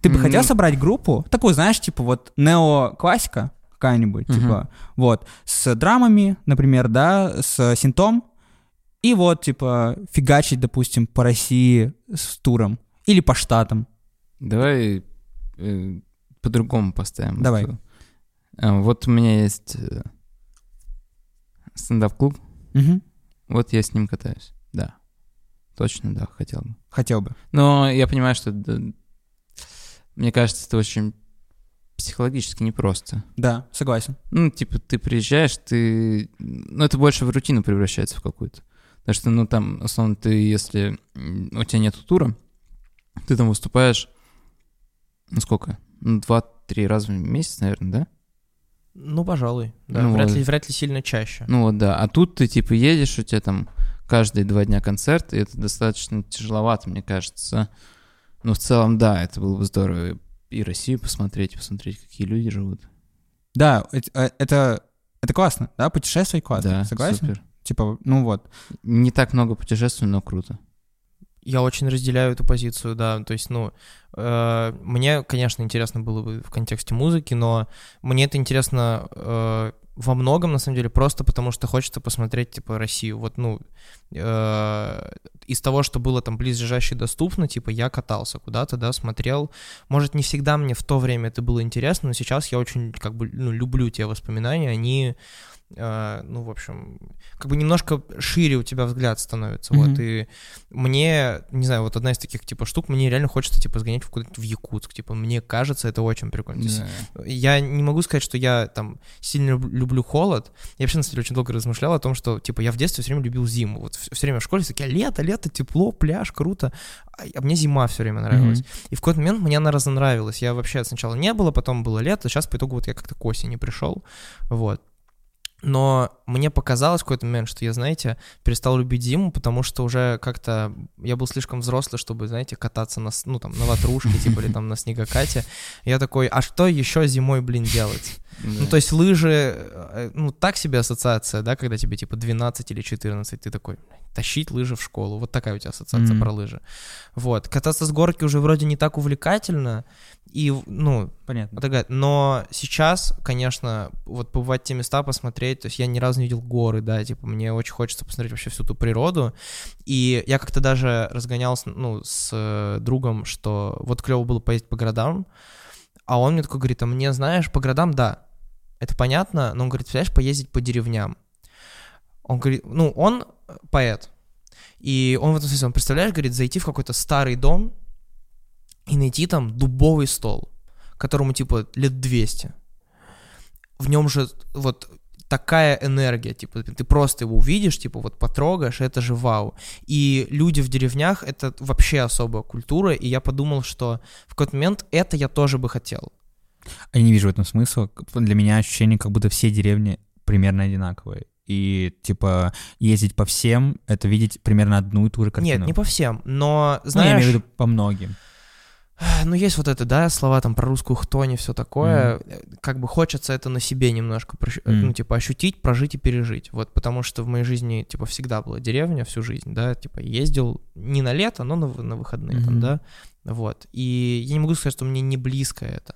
Ты бы хотел собрать группу, такую, знаешь, типа вот нео-классика какая-нибудь, Мгм. типа, вот, с драмами, например, да, с синтом, и вот, типа, фигачить, допустим, по России с туром или по штатам. Давай э, по-другому поставим. Давай. эту. А, Вот у меня есть э, стендап-клуб, Мгм. вот я с ним катаюсь, да. Точно, да, хотел бы. Хотел бы. Но я понимаю, что да, мне кажется, это очень психологически непросто. Да, согласен. Ну, типа, ты приезжаешь, ты... Ну, это больше в рутину превращается в какую-то. Потому что, ну, там, условно, ты, если у тебя нет тура, ты там выступаешь, ну, сколько? Ну, два-три раза в месяц, наверное, да? Ну, пожалуй. Да, Ну, вряд, вот. ли, вряд ли сильно чаще. Ну, вот, да. А тут ты, типа, едешь, у тебя там каждые два дня концерт, и это достаточно тяжеловато, мне кажется. Но в целом, да, это было бы здорово и Россию посмотреть, посмотреть, какие люди живут. Да, э, это, это классно, да, путешествовать классно, Да, согласен? супер. Типа, ну вот. Не так много путешествий, но круто. Я очень разделяю эту позицию, да. То есть, ну, э, мне, конечно, интересно было бы в контексте музыки, но мне это интересно э, во многом, на самом деле, просто потому что хочется посмотреть, типа, Россию. Вот, ну, э, из того, что было там близлежаще и доступно, типа, я катался куда-то, да, смотрел. Может, не всегда мне в то время это было интересно, но сейчас я очень, как бы, ну, люблю те воспоминания, они... э, ну, в общем, как бы немножко шире у тебя взгляд становится, Мгм. вот, и мне, не знаю, вот одна из таких, типа, штук, мне реально хочется, типа, сгонять куда-нибудь в Якутск, типа, мне кажется, это очень прикольно. Есть я не могу сказать, что я там сильно люб- люблю холод. Я вообще, на самом деле, очень долго размышлял о том, что, типа, я в детстве все время любил зиму. Вот все время в школе такие, лето, лето, тепло, пляж, круто. А а мне зима все время нравилась. Мгм. И в какой-то момент мне она разонравилась. Я вообще сначала не было, потом было лето, сейчас по итогу вот я как-то к осени пришел. Вот. Но мне показалось в какой-то момент, что я, знаете, перестал любить зиму, потому что уже как-то я был слишком взрослый, чтобы, знаете, кататься на, ну, там, на ватрушке, типа, или там на снегокате. Я такой, а что еще зимой, блин, делать? Ну, то есть лыжи, э, ну, так себе ассоциация, да, когда тебе, типа, 12 или 14, ты такой, тащить лыжи в школу, вот такая у тебя ассоциация Мгм. про лыжи. Вот, кататься с горки уже вроде не так увлекательно, и, ну, Понятно. такая, но сейчас, конечно, вот побывать в те места, посмотреть, то есть я ни разу не видел горы, да, типа, мне очень хочется посмотреть вообще всю ту природу, и я как-то даже разгонялся, ну, с э, другом, что вот клево было поездить по городам, а он мне такой говорит, а мне, знаешь, по городам, да, это понятно, но он говорит, представляешь, поездить по деревням. Он говорит, ну, он поэт, и он в этом смысле, он, представляешь, говорит, зайти в какой-то старый дом и найти там дубовый стол, которому типа лет 200. В нем же вот такая энергия, типа ты просто его увидишь, типа вот потрогаешь, это же вау. И люди в деревнях это вообще особая культура, и я подумал, что в какой-то момент это я тоже бы хотел. Я не вижу в этом смысла. Для меня ощущение, как будто все деревни примерно одинаковые. И, типа, ездить по всем — это видеть примерно одну и ту же картину. Нет, не по всем, но Ну, я знаешь, имею в виду по многим. Ну, есть вот это, да, слова там про русскую хтонь и все такое. Э, Как бы хочется это на себе немножко, Мгм. ну, типа, ощутить, прожить и пережить. Вот, потому что в моей жизни, типа, всегда была деревня всю жизнь, да, типа, ездил не на лето, но на, на выходные там, Мгм. да, вот. И я не могу сказать, что мне не близко это.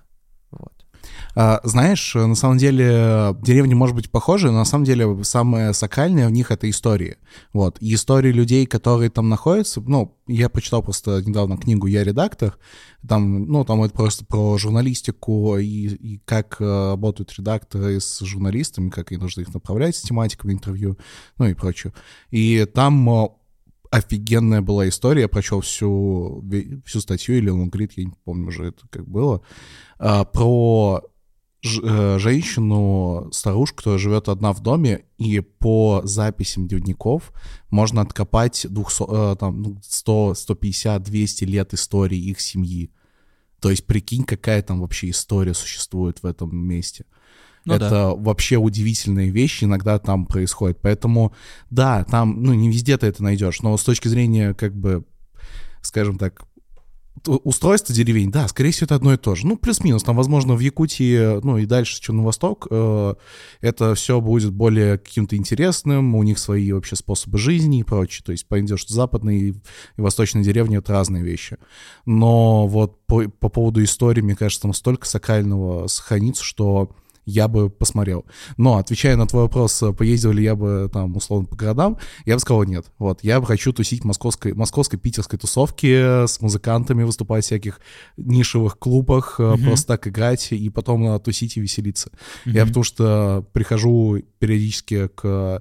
А, знаешь, на самом деле деревни может быть похожи, но на самом деле самое сакральное в них это истории. Вот. И истории людей, которые там находятся, ну, я почитал просто недавно книгу «Я редактор», там, ну, там это просто про журналистику и, и как э, работают редакторы с журналистами, как им нужно их направлять с тематиками интервью, ну и прочее. И там э, офигенная была история, я прочел всю, всю статью, или он говорит, я не помню уже это как было, а, про э, женщину, старушку, которая живет одна в доме, и по записям дневников можно откопать 200, э, там, ну, 100, 150, 200 лет истории их семьи. То есть прикинь, какая там вообще история существует в этом месте. Ну это да. вообще удивительные вещи иногда там происходят. Поэтому, да, там, ну, не везде ты это найдешь, но с точки зрения, как бы, скажем так, устройство деревень, да, скорее всего, это одно и то же. Ну, плюс-минус. Там, возможно, в Якутии, ну, и дальше, чем на восток, э, это все будет более каким-то интересным, у них свои вообще способы жизни и прочее. То есть, понятно, что западные и, и восточные деревни — это разные вещи. Но вот по, по поводу истории, мне кажется, там столько сакрального сохранится, что я бы посмотрел. Но, отвечая на твой вопрос, э, поездил ли я бы там, условно, по городам, я бы сказал нет. Вот, я бы хочу тусить московской, московской, питерской тусовке с музыкантами, выступать в всяких нишевых клубах, э, Мгм. просто так играть и потом э, тусить и веселиться. Я Мгм. потому что прихожу периодически к э,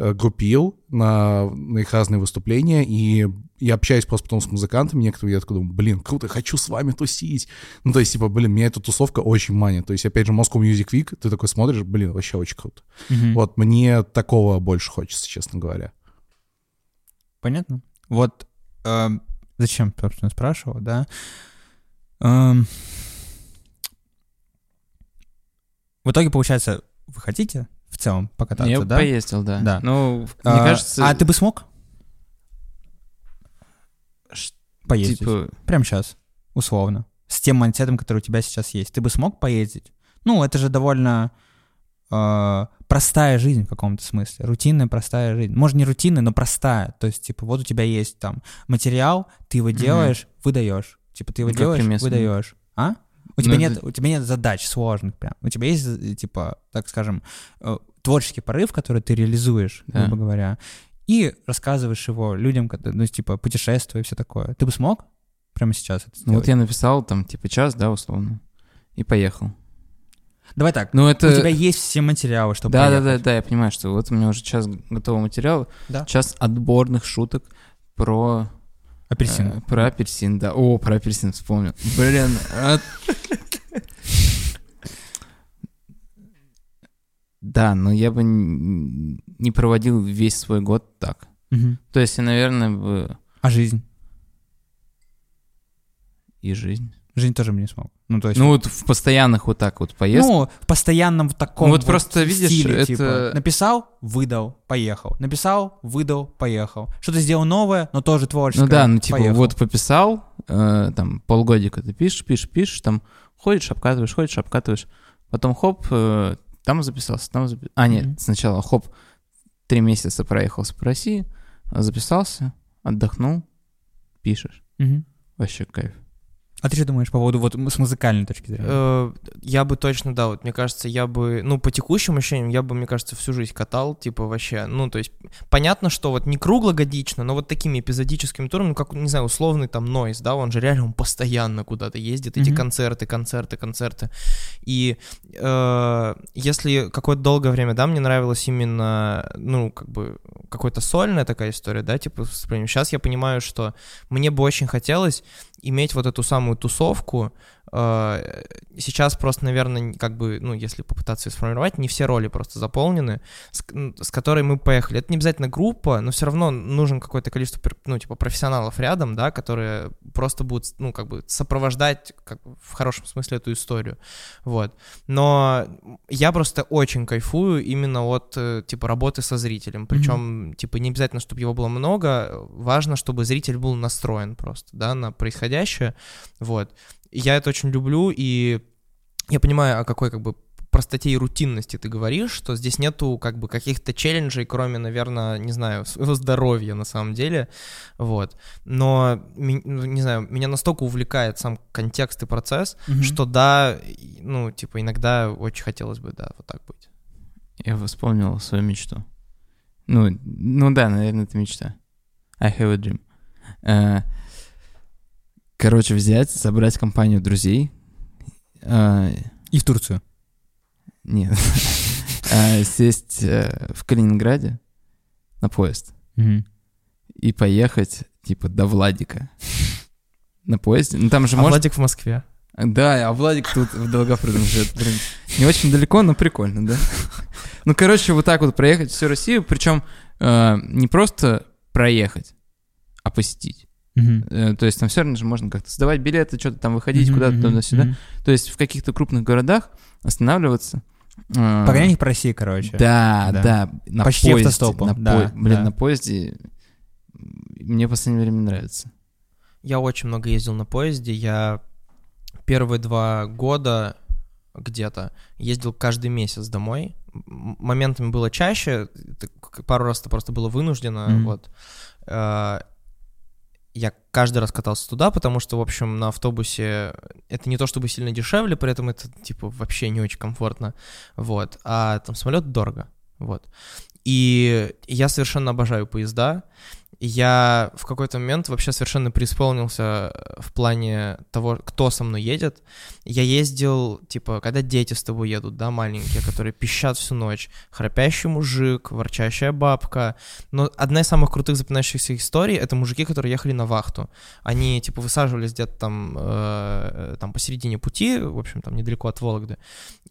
группил на, на их разные выступления, и я общаюсь просто потом с музыкантами некоторыми, я такой думаю, блин, круто, хочу с вами тусить. Ну, то есть, типа, блин, меня эта тусовка очень манит. То есть, опять же, Moscow Music Week, ты такой смотришь, блин, вообще очень круто. Мгм. Вот, мне такого больше хочется, честно говоря. Понятно. Вот эм, зачем, собственно, спрашивал, да? Эм, в итоге, получается, вы хотите в целом покататься, Я да? поездил, да. Да. Ну, А, мне кажется, А ты бы смог? Ш- Поездить. типа, Прямо сейчас, условно. С тем мантетом, который у тебя сейчас есть. Ты бы смог поездить? Ну, это же довольно э, простая жизнь в каком-то смысле. Рутинная, простая жизнь. Может, не рутинная, но простая. То есть, типа, вот у тебя есть там материал, ты его делаешь, выдаешь. Типа, ты его как делаешь, выдаешь. А? У тебя, нет, это- у тебя нет задач сложных прям. У тебя есть, э, типа, так скажем, э, творческий порыв, который ты реализуешь, Да. грубо говоря, и рассказываешь его людям, ну, типа, путешествуя и все такое. Ты бы смог прямо сейчас это ну, сделать? вот я написал там, типа, час, да, условно, и поехал. Давай так, Ну, это... у тебя есть все материалы, чтобы Да, да, да, поехать. да, я понимаю, что вот у меня уже час готового материала, Да. час отборных шуток про... Апельсин. э, про апельсин, да. О, про апельсин вспомнил. Блин, а- Да, но я бы не проводил весь свой год так. То есть наверное, бы А жизнь? и жизнь. Жизнь тоже бы не смог. Ну, то есть... Ну вот в постоянных вот так вот поездках. Ну, в постоянном в таком Ну, вот просто, видишь, стиле, это- типа, написал, выдал, поехал. Написал, выдал, поехал. Что-то сделал новое, но тоже творческое. Ну да, ну типа поехал. вот пописал, э, там полгодика ты пишешь, пишешь, пишешь, там ходишь, обкатываешь, ходишь, обкатываешь, потом хоп, э, там записался, там записался. А, нет, Мгм. сначала хоп, три месяца проехался по России, записался, отдохнул, пишешь. Мгм. Вообще кайф. А ты что думаешь по поводу вот с музыкальной точки зрения? Э, Я бы точно, да, вот мне кажется, я бы, ну, по текущим ощущениям, я бы, мне кажется, всю жизнь катал, типа, вообще, ну, то есть, понятно, что вот не круглогодично, но вот такими эпизодическими турами, ну, как, не знаю, условный там Нойз, да, он же реально, он постоянно куда-то ездит, эти концерты, концерты, концерты, и э, если какое-то долгое время, да, мне нравилось именно, ну, как бы, какой-то сольная такая история, да, типа, сейчас я понимаю, что мне бы очень хотелось иметь вот эту самую тусовку. Э, Сейчас просто, наверное, как бы, ну, если попытаться ее сформировать, не все роли просто заполнены, с, с которой мы поехали. Это не обязательно группа, но все равно нужен какое-то количество, ну, типа, профессионалов рядом, да, которые просто будут, ну, как бы сопровождать, как бы, в хорошем смысле, эту историю. Вот. Но я просто очень кайфую именно от, э, типа, работы со зрителем. Причем, типа, не обязательно, чтобы его было много, важно, чтобы зритель был настроен просто, да, на происходящее. Вот. Я это очень люблю, и я понимаю, о какой, как бы, простоте и рутинности ты говоришь, что здесь нету как бы каких-то челленджей, кроме, наверное, не знаю, своего здоровья на самом деле, вот. Но, ну, не знаю, меня настолько увлекает сам контекст и процесс, Мгм. что да, ну, типа, иногда очень хотелось бы, да, вот так быть. Я вспомнил свою мечту. Ну, ну да, наверное, это мечта. I have a dream. Э, Короче, взять, собрать компанию друзей. э, И в Турцию. Нет. Э, Сесть э, в Калининграде на поезд и поехать, типа, до Владика. На поезде. Ну, там же А можно... Владик в Москве. Да, а Владик тут в Долгопрудном живет. Блин, не очень далеко, но прикольно, да? Ну, короче, вот так вот проехать всю Россию, причем э, не просто проехать, а посетить. Э, то есть там все равно же можно как-то сдавать билеты, что-то там выходить Мгм, куда-то туда-сюда. мгм. То есть в каких-то крупных городах останавливаться. э, Погонять по России, короче. Да, Да. да, на Почти поезде. автостопом, на да, по- Блин, да. на поезде мне в последнее время нравится. Я очень много ездил на поезде. Я первые два года где-то ездил каждый месяц домой. Моментами было чаще, пару раз это просто было вынуждено. Мгм. Вот. Я каждый раз катался туда, потому что, в общем, на автобусе это не то чтобы сильно дешевле, при этом это, типа, вообще не очень комфортно. Вот. А там самолет дорого. Вот. И я совершенно обожаю поезда. Я в какой-то момент вообще совершенно преисполнился э, в плане того, кто со мной едет. Я ездил, типа, когда дети с тобой едут, да, маленькие, которые пищат всю ночь, храпящий мужик, ворчащая бабка. Но одна из самых крутых запоминающихся историй — это мужики, которые ехали на вахту. Они, типа, высаживались где-то там, э, там посередине пути, в общем, там недалеко от Вологды,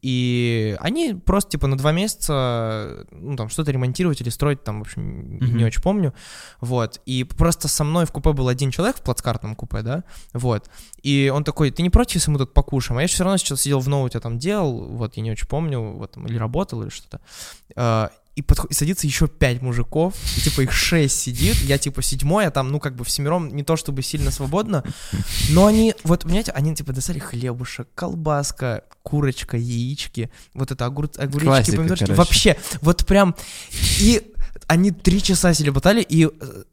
и они просто, типа, на два месяца, ну, там, что-то ремонтировать или строить, там, в общем, Мгм. не очень помню, вот, и просто со мной в купе был один человек, в плацкартном купе, да, вот, и он такой, ты не против, если мы тут покушаем? А я все равно сейчас сидел в ноуте, там, делал, вот, я не очень помню, вот, или работал, или что-то, А, и, подход- и садится еще пять мужиков, и, типа, их шесть сидит, я, типа, седьмой, а там, ну, как бы, всемиром не то чтобы сильно свободно, но они, вот, понимаете, они, типа, достали хлебушек, колбаска, курочка, яички, вот это огур... огуречки, Классика, помидорчики, короче. вообще, вот прям, и они три часа болтали, и э,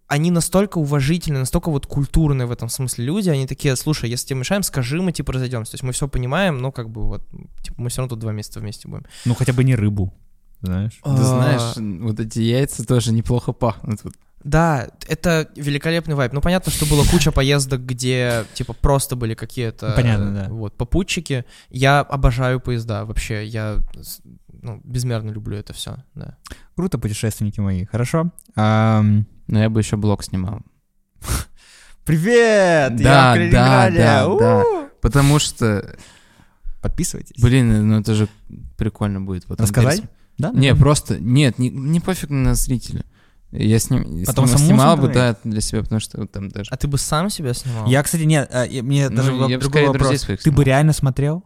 они настолько уважительные, настолько вот культурные в этом смысле люди, они такие, слушай, если тебе мешаем, скажи, мы, типа, разойдемся, то есть мы все понимаем, но, как бы, вот, типа, мы все равно тут два месяца вместе будем. Ну, хотя бы не рыбу, знаешь. Да А, знаешь, вот эти яйца тоже неплохо пахнут. Да, это великолепный вайб. Ну, понятно, что было куча поездок, где, типа, просто были какие-то... Понятно, да. Вот, попутчики. Я обожаю поезда вообще. Я, ну, безмерно люблю это все, да. Круто, путешественники мои, хорошо? Ам, Но я бы еще блог снимал. Привет! Да, я в да, У! да, Потому что, Подписывайтесь. блин, ну это же прикольно будет. потом Рассказать? перес- Да? Не, да. просто, нет, не, не пофиг на зрителя. Я с ним Потом снимал, самому снимал бы, да, для себя, потому что там даже... А ты бы сам себя снимал? Я, кстати, нет, а, мне Ну, даже бы другой вопрос. своих Ты бы реально смотрел?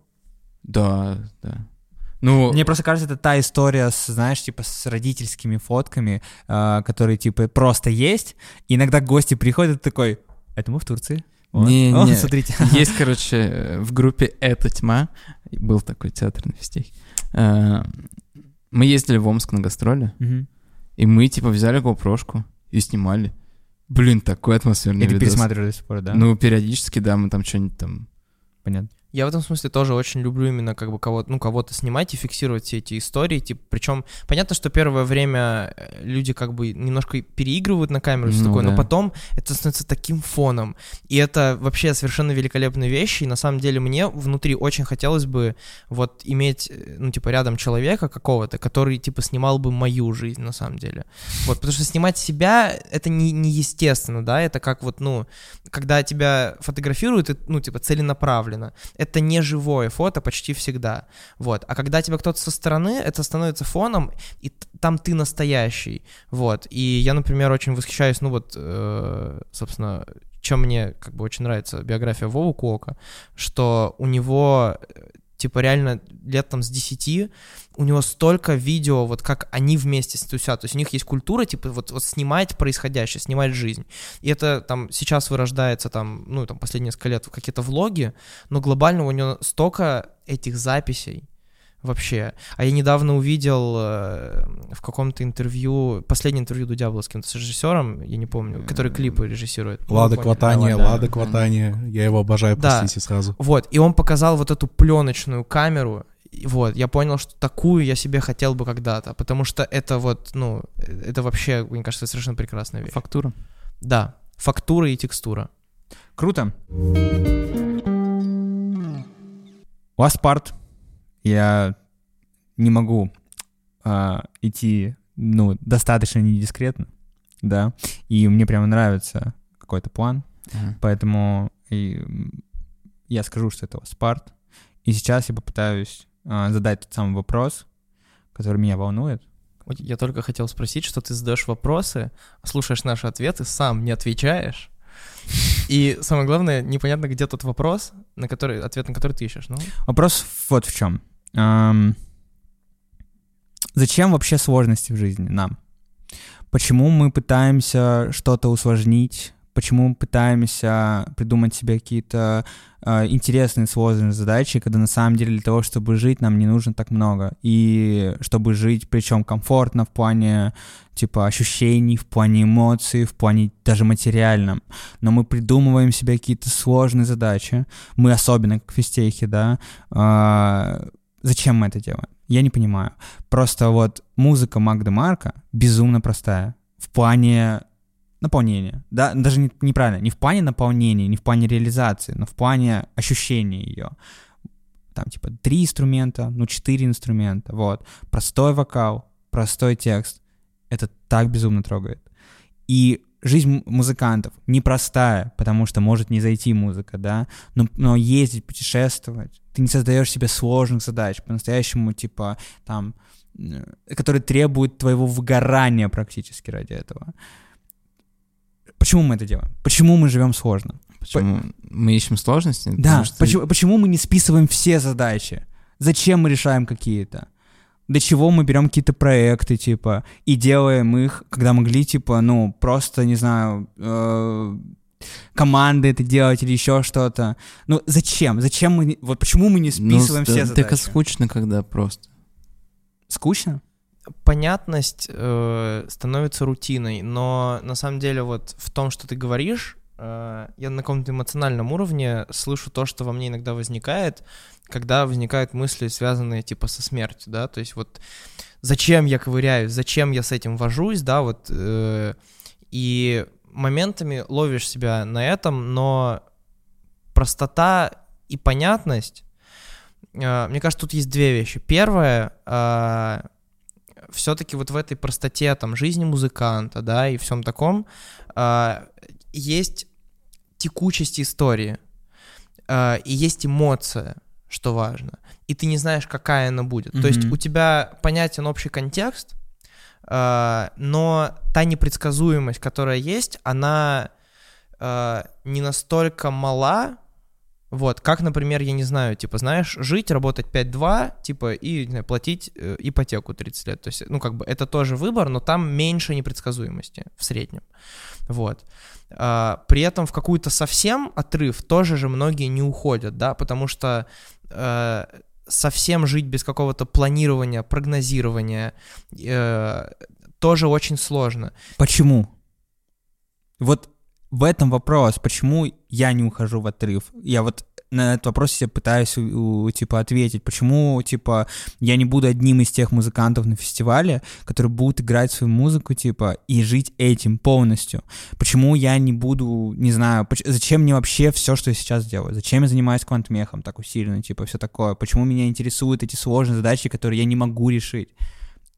Да, да. Ну, Мне просто кажется, это та история, с, знаешь, типа с родительскими фотками, а, которые типа просто есть. И иногда гости приходят и такой, это мы в Турции. Вот. Не, О, не. смотрите. Есть, короче, э, в группе «Это тьма», был такой театр на физтехе, э, мы ездили в Омск на гастроли, и мы, типа, взяли GoPro-шку и снимали. Блин, такой атмосферный И видос. пересматриваешь до сих пор, да? Ну, периодически, да, мы там что-нибудь там... понятно. Я в этом смысле тоже очень люблю именно как бы кого-то, ну, кого-то снимать и фиксировать все эти истории, типа, причем понятно, что первое время э, люди как бы немножко переигрывают на камеру все Ну такое, но да. потом это становится таким фоном, и это вообще совершенно великолепные вещи, и на самом деле мне внутри очень хотелось бы вот иметь, э, ну, типа, рядом человека какого-то, который, типа, снимал бы мою жизнь на самом деле, вот, потому что снимать себя, это не, неестественно, да, это как вот, ну, когда тебя фотографируют, и, ну, типа, целенаправленно, это не живое фото почти всегда. Вот. А когда тебя кто-то со стороны, это становится фоном, и там ты настоящий. Вот. И я, например, очень восхищаюсь, ну вот, э, собственно, чем мне как бы очень нравится биография Вовы Куока, что у него э, типа реально лет там с 10 у него столько видео, вот как они вместе тусят, то есть у них есть культура, типа вот, вот снимать происходящее, снимать жизнь. И это там сейчас вырождается там, ну там последние несколько лет в какие-то влоги, но глобально у него столько этих записей вообще. А я недавно увидел э, в каком-то интервью, последнее интервью Дудя было с кем-то с режиссером, я не помню, который клипы режиссирует. Ну, Лада поняли. Кватания, да. Лада Кватания. Я его обожаю, Да. простите сразу. Вот, и он показал вот эту пленочную камеру, вот, я понял, что такую я себе хотел бы когда-то, потому что это вот, ну, это вообще, мне кажется, совершенно прекрасная вещь. Фактура. Да, фактура и текстура. Круто. У вас парт. Я не могу а, идти, ну, достаточно недискретно, да, и мне прямо нравится какой-то план, Ага. поэтому и, я скажу, что это у вас парт, и сейчас я попытаюсь задать тот самый вопрос, который меня волнует. Я только хотел спросить, что ты задаешь вопросы, слушаешь наши ответы, сам не отвечаешь. И самое главное, непонятно, где тот вопрос, на который, ответ на который ты ищешь. Ну, Вопрос вот в чем. Ам, зачем вообще сложности в жизни нам? Почему мы пытаемся что-то усложнить? Почему мы пытаемся придумать себе какие-то э, интересные сложные задачи, когда на самом деле для того, чтобы жить, нам не нужно так много. И чтобы жить, причем комфортно в плане типа ощущений, в плане эмоций, в плане даже материальном. Но мы придумываем себе какие-то сложные задачи. Мы особенно как физтехи, да. а, зачем мы это делаем? Я не понимаю. Просто вот музыка Магда Марка безумно простая. В плане наполнения, да, даже не, неправильно, не в плане наполнения, не в плане реализации, но в плане ощущения ее. Там типа три инструмента, ну четыре инструмента, вот. Простой вокал, простой текст. Это так безумно трогает. И жизнь музыкантов непростая, потому что может не зайти музыка, да, но, но ездить, путешествовать, ты не создаешь себе сложных задач, по-настоящему, типа, там, которые требуют твоего выгорания практически ради этого. Почему мы это делаем? Почему мы живем сложно? Почему мы ищем сложности? Да, что... почему, почему мы не списываем все задачи? Зачем мы решаем какие-то? До чего мы берем какие-то проекты, типа, и делаем их, когда могли, типа, ну, просто, не знаю, э, команды это делать или еще что-то. Ну, зачем? Зачем мы... Вот почему мы не Ну, списываем все да- задачи? Так скучно, когда просто. Скучно? Понятность э, становится рутиной, но на самом деле вот в том, что ты говоришь, э, я на каком-то эмоциональном уровне слышу то, что во мне иногда возникает, когда возникают мысли, связанные типа со смертью, да, то есть вот зачем я ковыряюсь, зачем я с этим вожусь, да, вот, э, и моментами ловишь себя на этом, но простота и понятность, э, мне кажется, тут есть две вещи. Первое, э, все-таки вот в этой простоте там жизни музыканта, да, и всем таком а, есть текучесть истории, а, и есть эмоция, что важно, и ты не знаешь, какая она будет. То есть у тебя понятен общий контекст, а, но та непредсказуемость, которая есть, она а, не настолько мала, вот, как, например, я не знаю, типа, знаешь, жить, работать 5-2, типа, и знаю, платить э, ипотеку 30 лет. То есть, ну, как бы, это тоже выбор, но там меньше непредсказуемости в среднем. Вот. А, при этом в какую-то совсем отрыв тоже же многие не уходят, да, потому что э, совсем жить без какого-то планирования, прогнозирования э, тоже очень сложно. Почему? Вот в этом вопрос, почему я не ухожу в отрыв. Я вот на этот вопрос себе пытаюсь, типа, ответить. Почему, типа, я не буду одним из тех музыкантов на фестивале, которые будут играть свою музыку, типа, и жить этим полностью? Почему я не буду, не знаю, поч- зачем мне вообще все, что я сейчас делаю? Зачем я занимаюсь квантмехом так усиленно, типа, все такое? Почему меня интересуют эти сложные задачи, которые я не могу решить?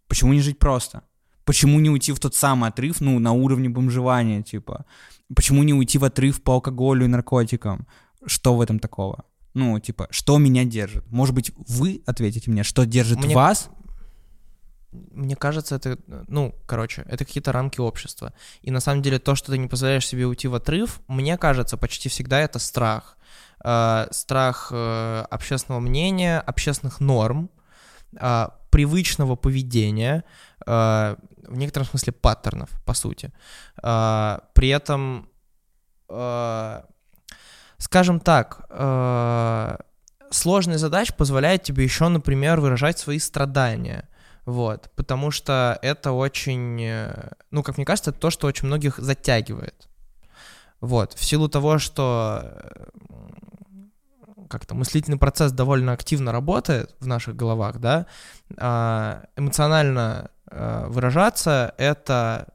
Почему не жить просто? Почему не уйти в тот самый отрыв, ну, на уровне бомжевания, типа? Почему не уйти в отрыв по алкоголю и наркотикам? Что в этом такого? Ну, типа, что меня держит? Может быть, вы ответите мне, что держит Мне- вас? Мне кажется, это, ну, короче, это какие-то рамки общества. И на самом деле то, что ты не позволяешь себе уйти в отрыв, мне кажется, почти всегда это страх. Э, страх э, общественного мнения, общественных норм, э, привычного поведения, э, в некотором смысле паттернов, по сути. Э, при этом, э, скажем так, э, сложная задача позволяет тебе еще, например, выражать свои страдания. Вот, потому что это очень, э, ну, как мне кажется, это то, что очень многих затягивает. Вот, в силу того, что э, как-то мыслительный процесс довольно активно работает в наших головах, да, а, эмоционально выражаться — это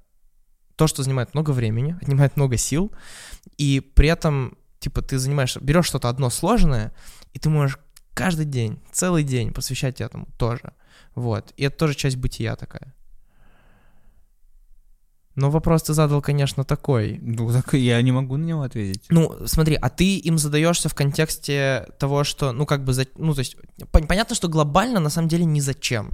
то, что занимает много времени, отнимает много сил, и при этом, типа, ты занимаешься, берешь что-то одно сложное, и ты можешь каждый день, целый день посвящать этому тоже. Вот. И это тоже часть бытия такая. Но вопрос ты задал, конечно, такой. Ну, так я не могу на него ответить. Ну, смотри, а ты им задаешься в контексте того, что, ну, как бы, за, ну, то есть, пон- понятно, что глобально на самом деле ни зачем.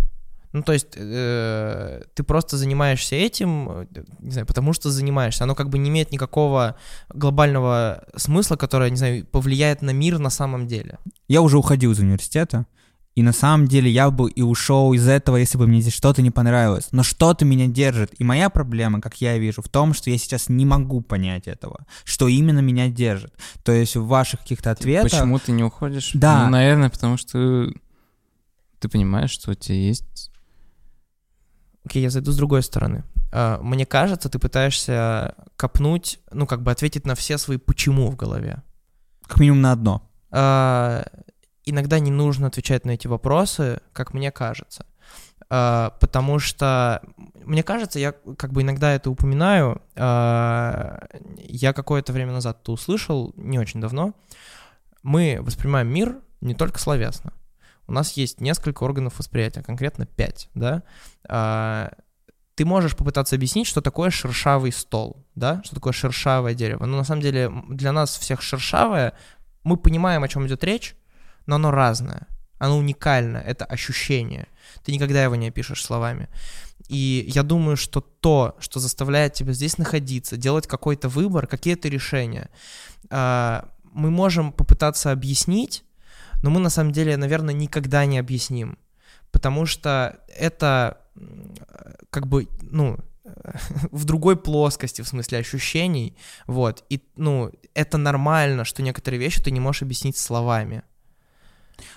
Ну, то есть, э, ты просто занимаешься этим, не знаю, потому что занимаешься. Оно как бы не имеет никакого глобального смысла, который, не знаю, повлияет на мир на самом деле. Я уже уходил из университета, и на самом деле я бы и ушел из этого, если бы мне здесь что-то не понравилось. Но что-то меня держит. И моя проблема, как я вижу, в том, что я сейчас не могу понять этого. Что именно меня держит. То есть в ваших каких-то ответах... Почему ты не уходишь? Да. Ну, наверное, потому что ты понимаешь, что у тебя есть... Окей, я зайду с другой стороны. А, Мне кажется, ты пытаешься копнуть, ну, как бы ответить на все свои «почему» в голове. Как минимум на одно. А, иногда не нужно отвечать на эти вопросы, как мне кажется. э, потому что, мне кажется, я как бы иногда это упоминаю, я какое-то время назад это услышал, не очень давно, мы воспринимаем мир не только словесно. У нас есть несколько органов восприятия, конкретно пять, да. А, ты можешь попытаться объяснить, что такое шершавый стол, да, что такое шершавое дерево. Но на самом деле для нас всех шершавое, мы понимаем, о чем идет речь, но оно разное, оно уникально, это ощущение. Ты никогда его не опишешь словами. И я думаю, что то, что заставляет тебя здесь находиться, делать какой-то выбор, какие-то решения, а, мы можем попытаться объяснить, но мы на самом деле, наверное, никогда не объясним, потому что это как бы, ну, в другой плоскости, в смысле ощущений, вот, и, ну, это нормально, что некоторые вещи ты не можешь объяснить словами.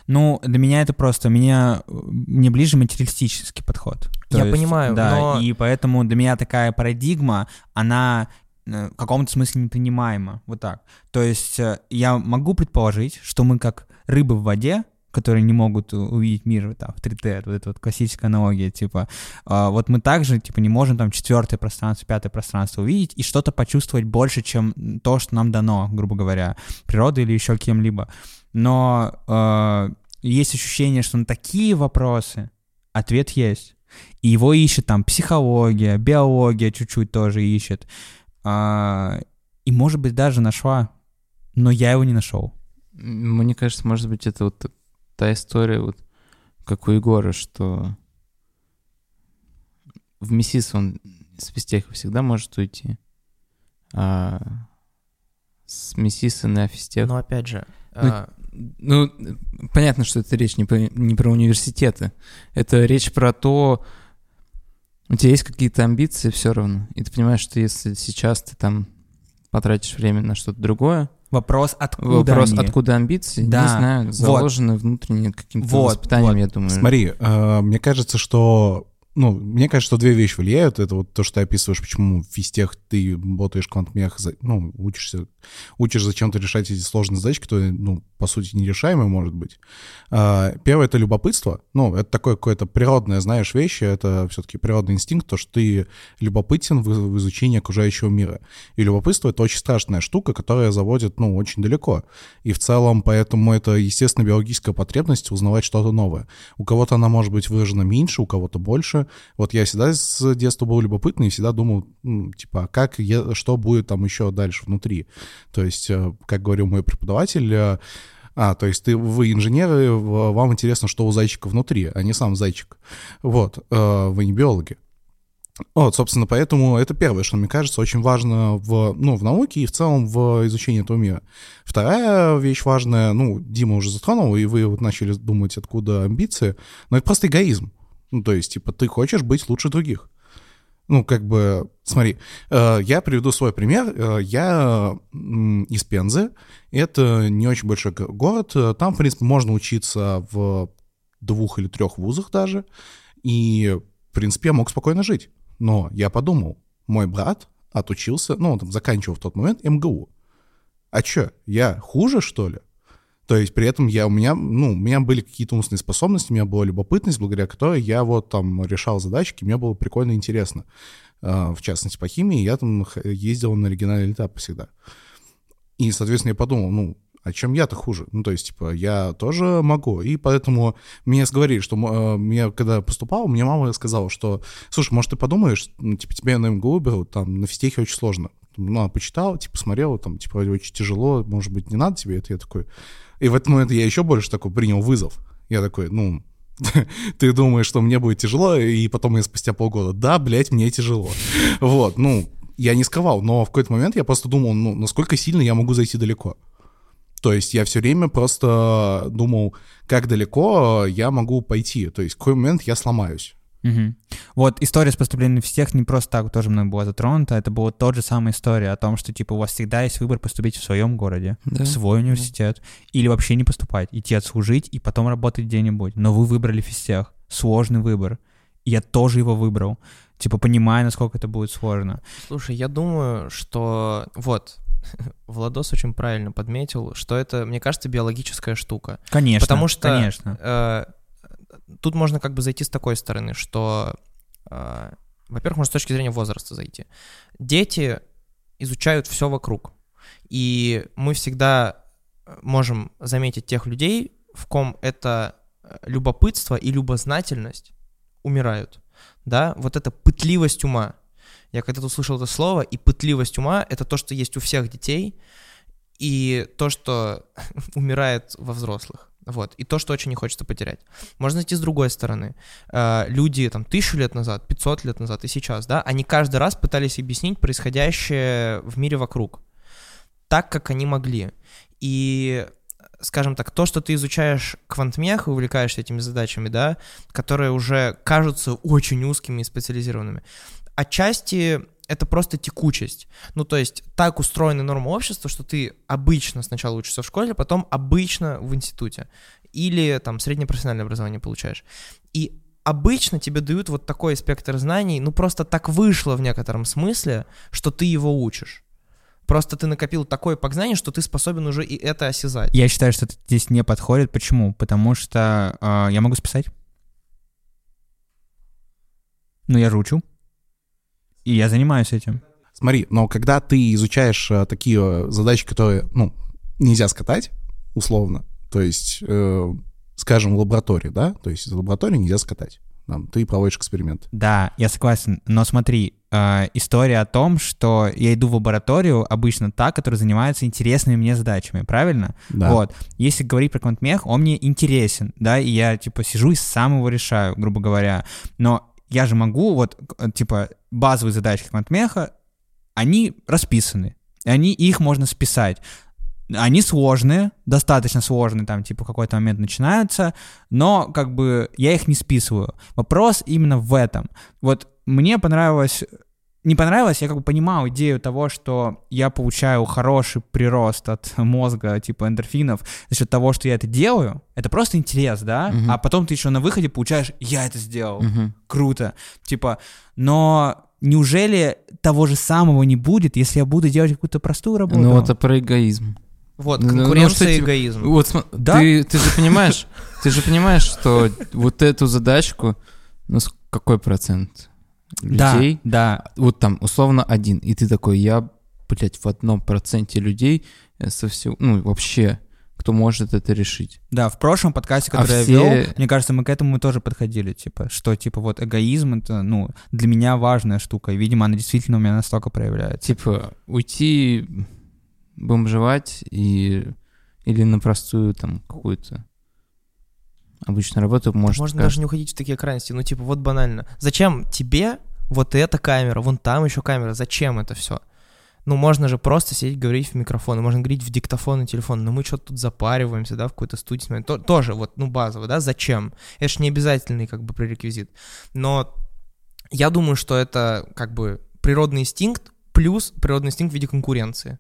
Ну, для меня это просто, меня, мне ближе материалистический подход. То Я есть, понимаю, да, но... и поэтому для меня такая парадигма, она э, в каком-то смысле непринимаема, вот так. То есть э, я могу предположить, что мы как рыбы в воде, которые не могут увидеть мир там, в 3D, вот эта вот классическая аналогия, типа, э, вот мы также, типа, не можем там четвертое пространство, пятое пространство увидеть и что-то почувствовать больше, чем то, что нам дано, грубо говоря, природой или еще кем-либо. Но э, есть ощущение, что на такие вопросы ответ есть. И его ищет там психология, биология чуть-чуть тоже ищет. Э, и, может быть, даже нашла, но я его не нашел. Мне кажется, может быть, это вот та история, вот как у Егора, что в Мессис он с Фистеха всегда может уйти, а с Мессиса на Фистех... Но опять же... Ну, а... ну, понятно, что это речь не про, не про университеты. Это речь про то, у тебя есть какие-то амбиции все равно, и ты понимаешь, что если сейчас ты там потратишь время на что-то другое, Вопрос, откуда Вопрос, они? откуда амбиции, да. не знаю, заложены вот. внутренне каким-то вот, воспитанием, вот. я думаю. Смотри, э, мне кажется, что ну, мне кажется, что две вещи влияют. Это вот то, что ты описываешь, почему в физтех ты работаешь квантмех, ну, учишься, учишь зачем-то решать эти сложные задачи, которые, ну, по сути, нерешаемые, может быть. А, первое — это любопытство. Ну, это такое какое-то природное, знаешь, вещи. Это все-таки природный инстинкт, то, что ты любопытен в, изучении окружающего мира. И любопытство — это очень страшная штука, которая заводит, ну, очень далеко. И в целом, поэтому это, естественно, биологическая потребность узнавать что-то новое. У кого-то она может быть выражена меньше, у кого-то больше. Вот я всегда с детства был любопытный и всегда думал, типа, а как я, что будет там еще дальше внутри. То есть, э, как говорил мой преподаватель, э, а, то есть ты, вы инженеры, вам интересно, что у зайчика внутри, а не сам зайчик. Вот, э, вы не биологи. Вот, собственно, поэтому это первое, что мне кажется очень важно в, ну, в науке и в целом в изучении этого мира. Вторая вещь важная, ну, Дима уже затронул, и вы вот начали думать, откуда амбиции, но это просто эгоизм. Ну, то есть, типа, ты хочешь быть лучше других. Ну, как бы, смотри, э, я приведу свой пример. Э, я из Пензы. Это не очень большой город. Там, в принципе, можно учиться в двух или трех вузах даже. И, в принципе, я мог спокойно жить. Но я подумал, мой брат отучился, ну, он там заканчивал в тот момент МГУ. А чё, я хуже, что ли? То есть при этом я, у меня, ну, у меня были какие-то умственные способности, у меня была любопытность, благодаря которой я вот там решал задачки, мне было прикольно и интересно. А, в частности, по химии я там ездил на оригинальный этап всегда. И, соответственно, я подумал, ну, а чем я-то хуже? Ну, то есть, типа, я тоже могу. И поэтому мне говорили, что э, мне, когда поступал, мне мама сказала, что, слушай, может, ты подумаешь, ну, типа, тебе на МГУ берут, там, на физтехе очень сложно. Ну, почитал, типа, смотрел, там, типа, очень тяжело, может быть, не надо тебе это? Я такой... И в этот момент я еще больше такой принял вызов. Я такой, ну, ты думаешь, что мне будет тяжело, и потом я спустя полгода, да, блядь, мне тяжело. Вот, ну, я не скрывал, но в какой-то момент я просто думал, ну, насколько сильно я могу зайти далеко. То есть я все время просто думал, как далеко я могу пойти. То есть в какой момент я сломаюсь. Угу. Вот история с поступлением в всех не просто так тоже мной была затронута, это была тот же самая история о том, что типа у вас всегда есть выбор поступить в своем городе, да. в свой университет, да. или вообще не поступать, идти отслужить и потом работать где-нибудь. Но вы выбрали физтех. Сложный выбор. И я тоже его выбрал. Типа, понимая, насколько это будет сложно. Слушай, я думаю, что вот Владос очень правильно подметил, что это, мне кажется, биологическая штука. Конечно. Потому что конечно. Э, тут можно как бы зайти с такой стороны, что, э, во-первых, можно с точки зрения возраста зайти. Дети изучают все вокруг, и мы всегда можем заметить тех людей, в ком это э, любопытство и любознательность умирают, да, вот эта пытливость ума. Я когда-то услышал это слово, и пытливость ума — это то, что есть у всех детей, и то, что умирает во взрослых. Вот. И то, что очень не хочется потерять. Можно найти с другой стороны. Э, люди там тысячу лет назад, 500 лет назад и сейчас, да, они каждый раз пытались объяснить происходящее в мире вокруг так, как они могли. И скажем так, то, что ты изучаешь квантмех и увлекаешься этими задачами, да, которые уже кажутся очень узкими и специализированными, отчасти это просто текучесть. Ну, то есть так устроена норма общества, что ты обычно сначала учишься в школе, потом обычно в институте. Или там среднее профессиональное образование получаешь. И обычно тебе дают вот такой спектр знаний, ну просто так вышло в некотором смысле, что ты его учишь. Просто ты накопил такое познание, что ты способен уже и это осязать. Я считаю, что это здесь не подходит. Почему? Потому что э, я могу списать. Ну, я же учу. И я занимаюсь этим. Смотри, но когда ты изучаешь э, такие э, задачи, которые, ну, нельзя скатать, условно, то есть, э, скажем, в лаборатории, да, то есть из лаборатории нельзя скатать. Там, ты проводишь эксперимент. Да, я согласен. Но смотри, э, история о том, что я иду в лабораторию, обычно та, которая занимается интересными мне задачами, правильно? Да. Вот. Если говорить про квантмех, он мне интересен, да, и я, типа, сижу и сам его решаю, грубо говоря. Но я же могу, вот, э, типа, базовые задачи квантмеха, они расписаны, они, их можно списать. Они сложные, достаточно сложные, там, типа, в какой-то момент начинаются, но, как бы, я их не списываю. Вопрос именно в этом. Вот мне понравилось не понравилось, я как бы понимал идею того, что я получаю хороший прирост от мозга, типа эндорфинов, за счет того, что я это делаю. Это просто интерес, да? Мгм. А потом ты еще на выходе получаешь, я это сделал. Мгм. Круто. Типа, но неужели того же самого не будет, если я буду делать какую-то простую работу? Ну, это про эгоизм. Вот, Ну, ну, конкуренция что и эгоизм. Вот Да? ты, ты же понимаешь, ты же понимаешь, что вот эту задачку, ну, какой процент людей, да, вот там, условно, один, и ты такой, я, блядь, в одном проценте людей э, со всего, ну, вообще, кто может это решить. да. В прошлом подкасте, А который все- я вел, мне кажется, мы к этому тоже подходили, типа, что, типа, вот эгоизм это, ну, для меня важная штука, и, видимо, она действительно у меня настолько проявляется. Типа, уйти бомжевать и или на простую там какую-то обычную работу может Можно даже не уходить в такие крайности. Ну, типа, вот банально. Зачем тебе вот эта камера, вон там еще камера? Зачем это все? Ну, можно же просто сидеть, говорить в микрофон, можно говорить в диктофон и телефон, но мы что-то тут запариваемся, да, в какой-то студии. То- тоже, вот, ну, базово, да, зачем? Это же не обязательный, как бы, пререквизит. Но я думаю, что это, как бы, природный инстинкт плюс природный инстинкт в виде конкуренции.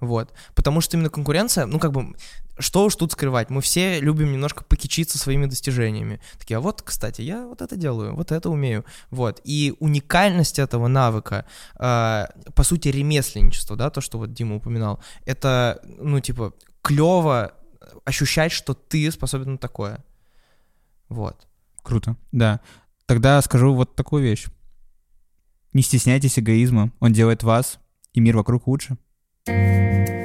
Вот. Потому что именно конкуренция, ну, как бы, что уж тут скрывать, мы все любим немножко покичиться своими достижениями. Такие, а вот, кстати, я вот это делаю, вот это умею. Вот. И уникальность этого навыка, э, по сути, ремесленничество, да, то, что вот Дима упоминал, это, ну, типа, клево ощущать, что ты способен на такое. Вот. Круто, да. Тогда скажу вот такую вещь. Не стесняйтесь эгоизма, он делает вас и мир вокруг лучше. Bye.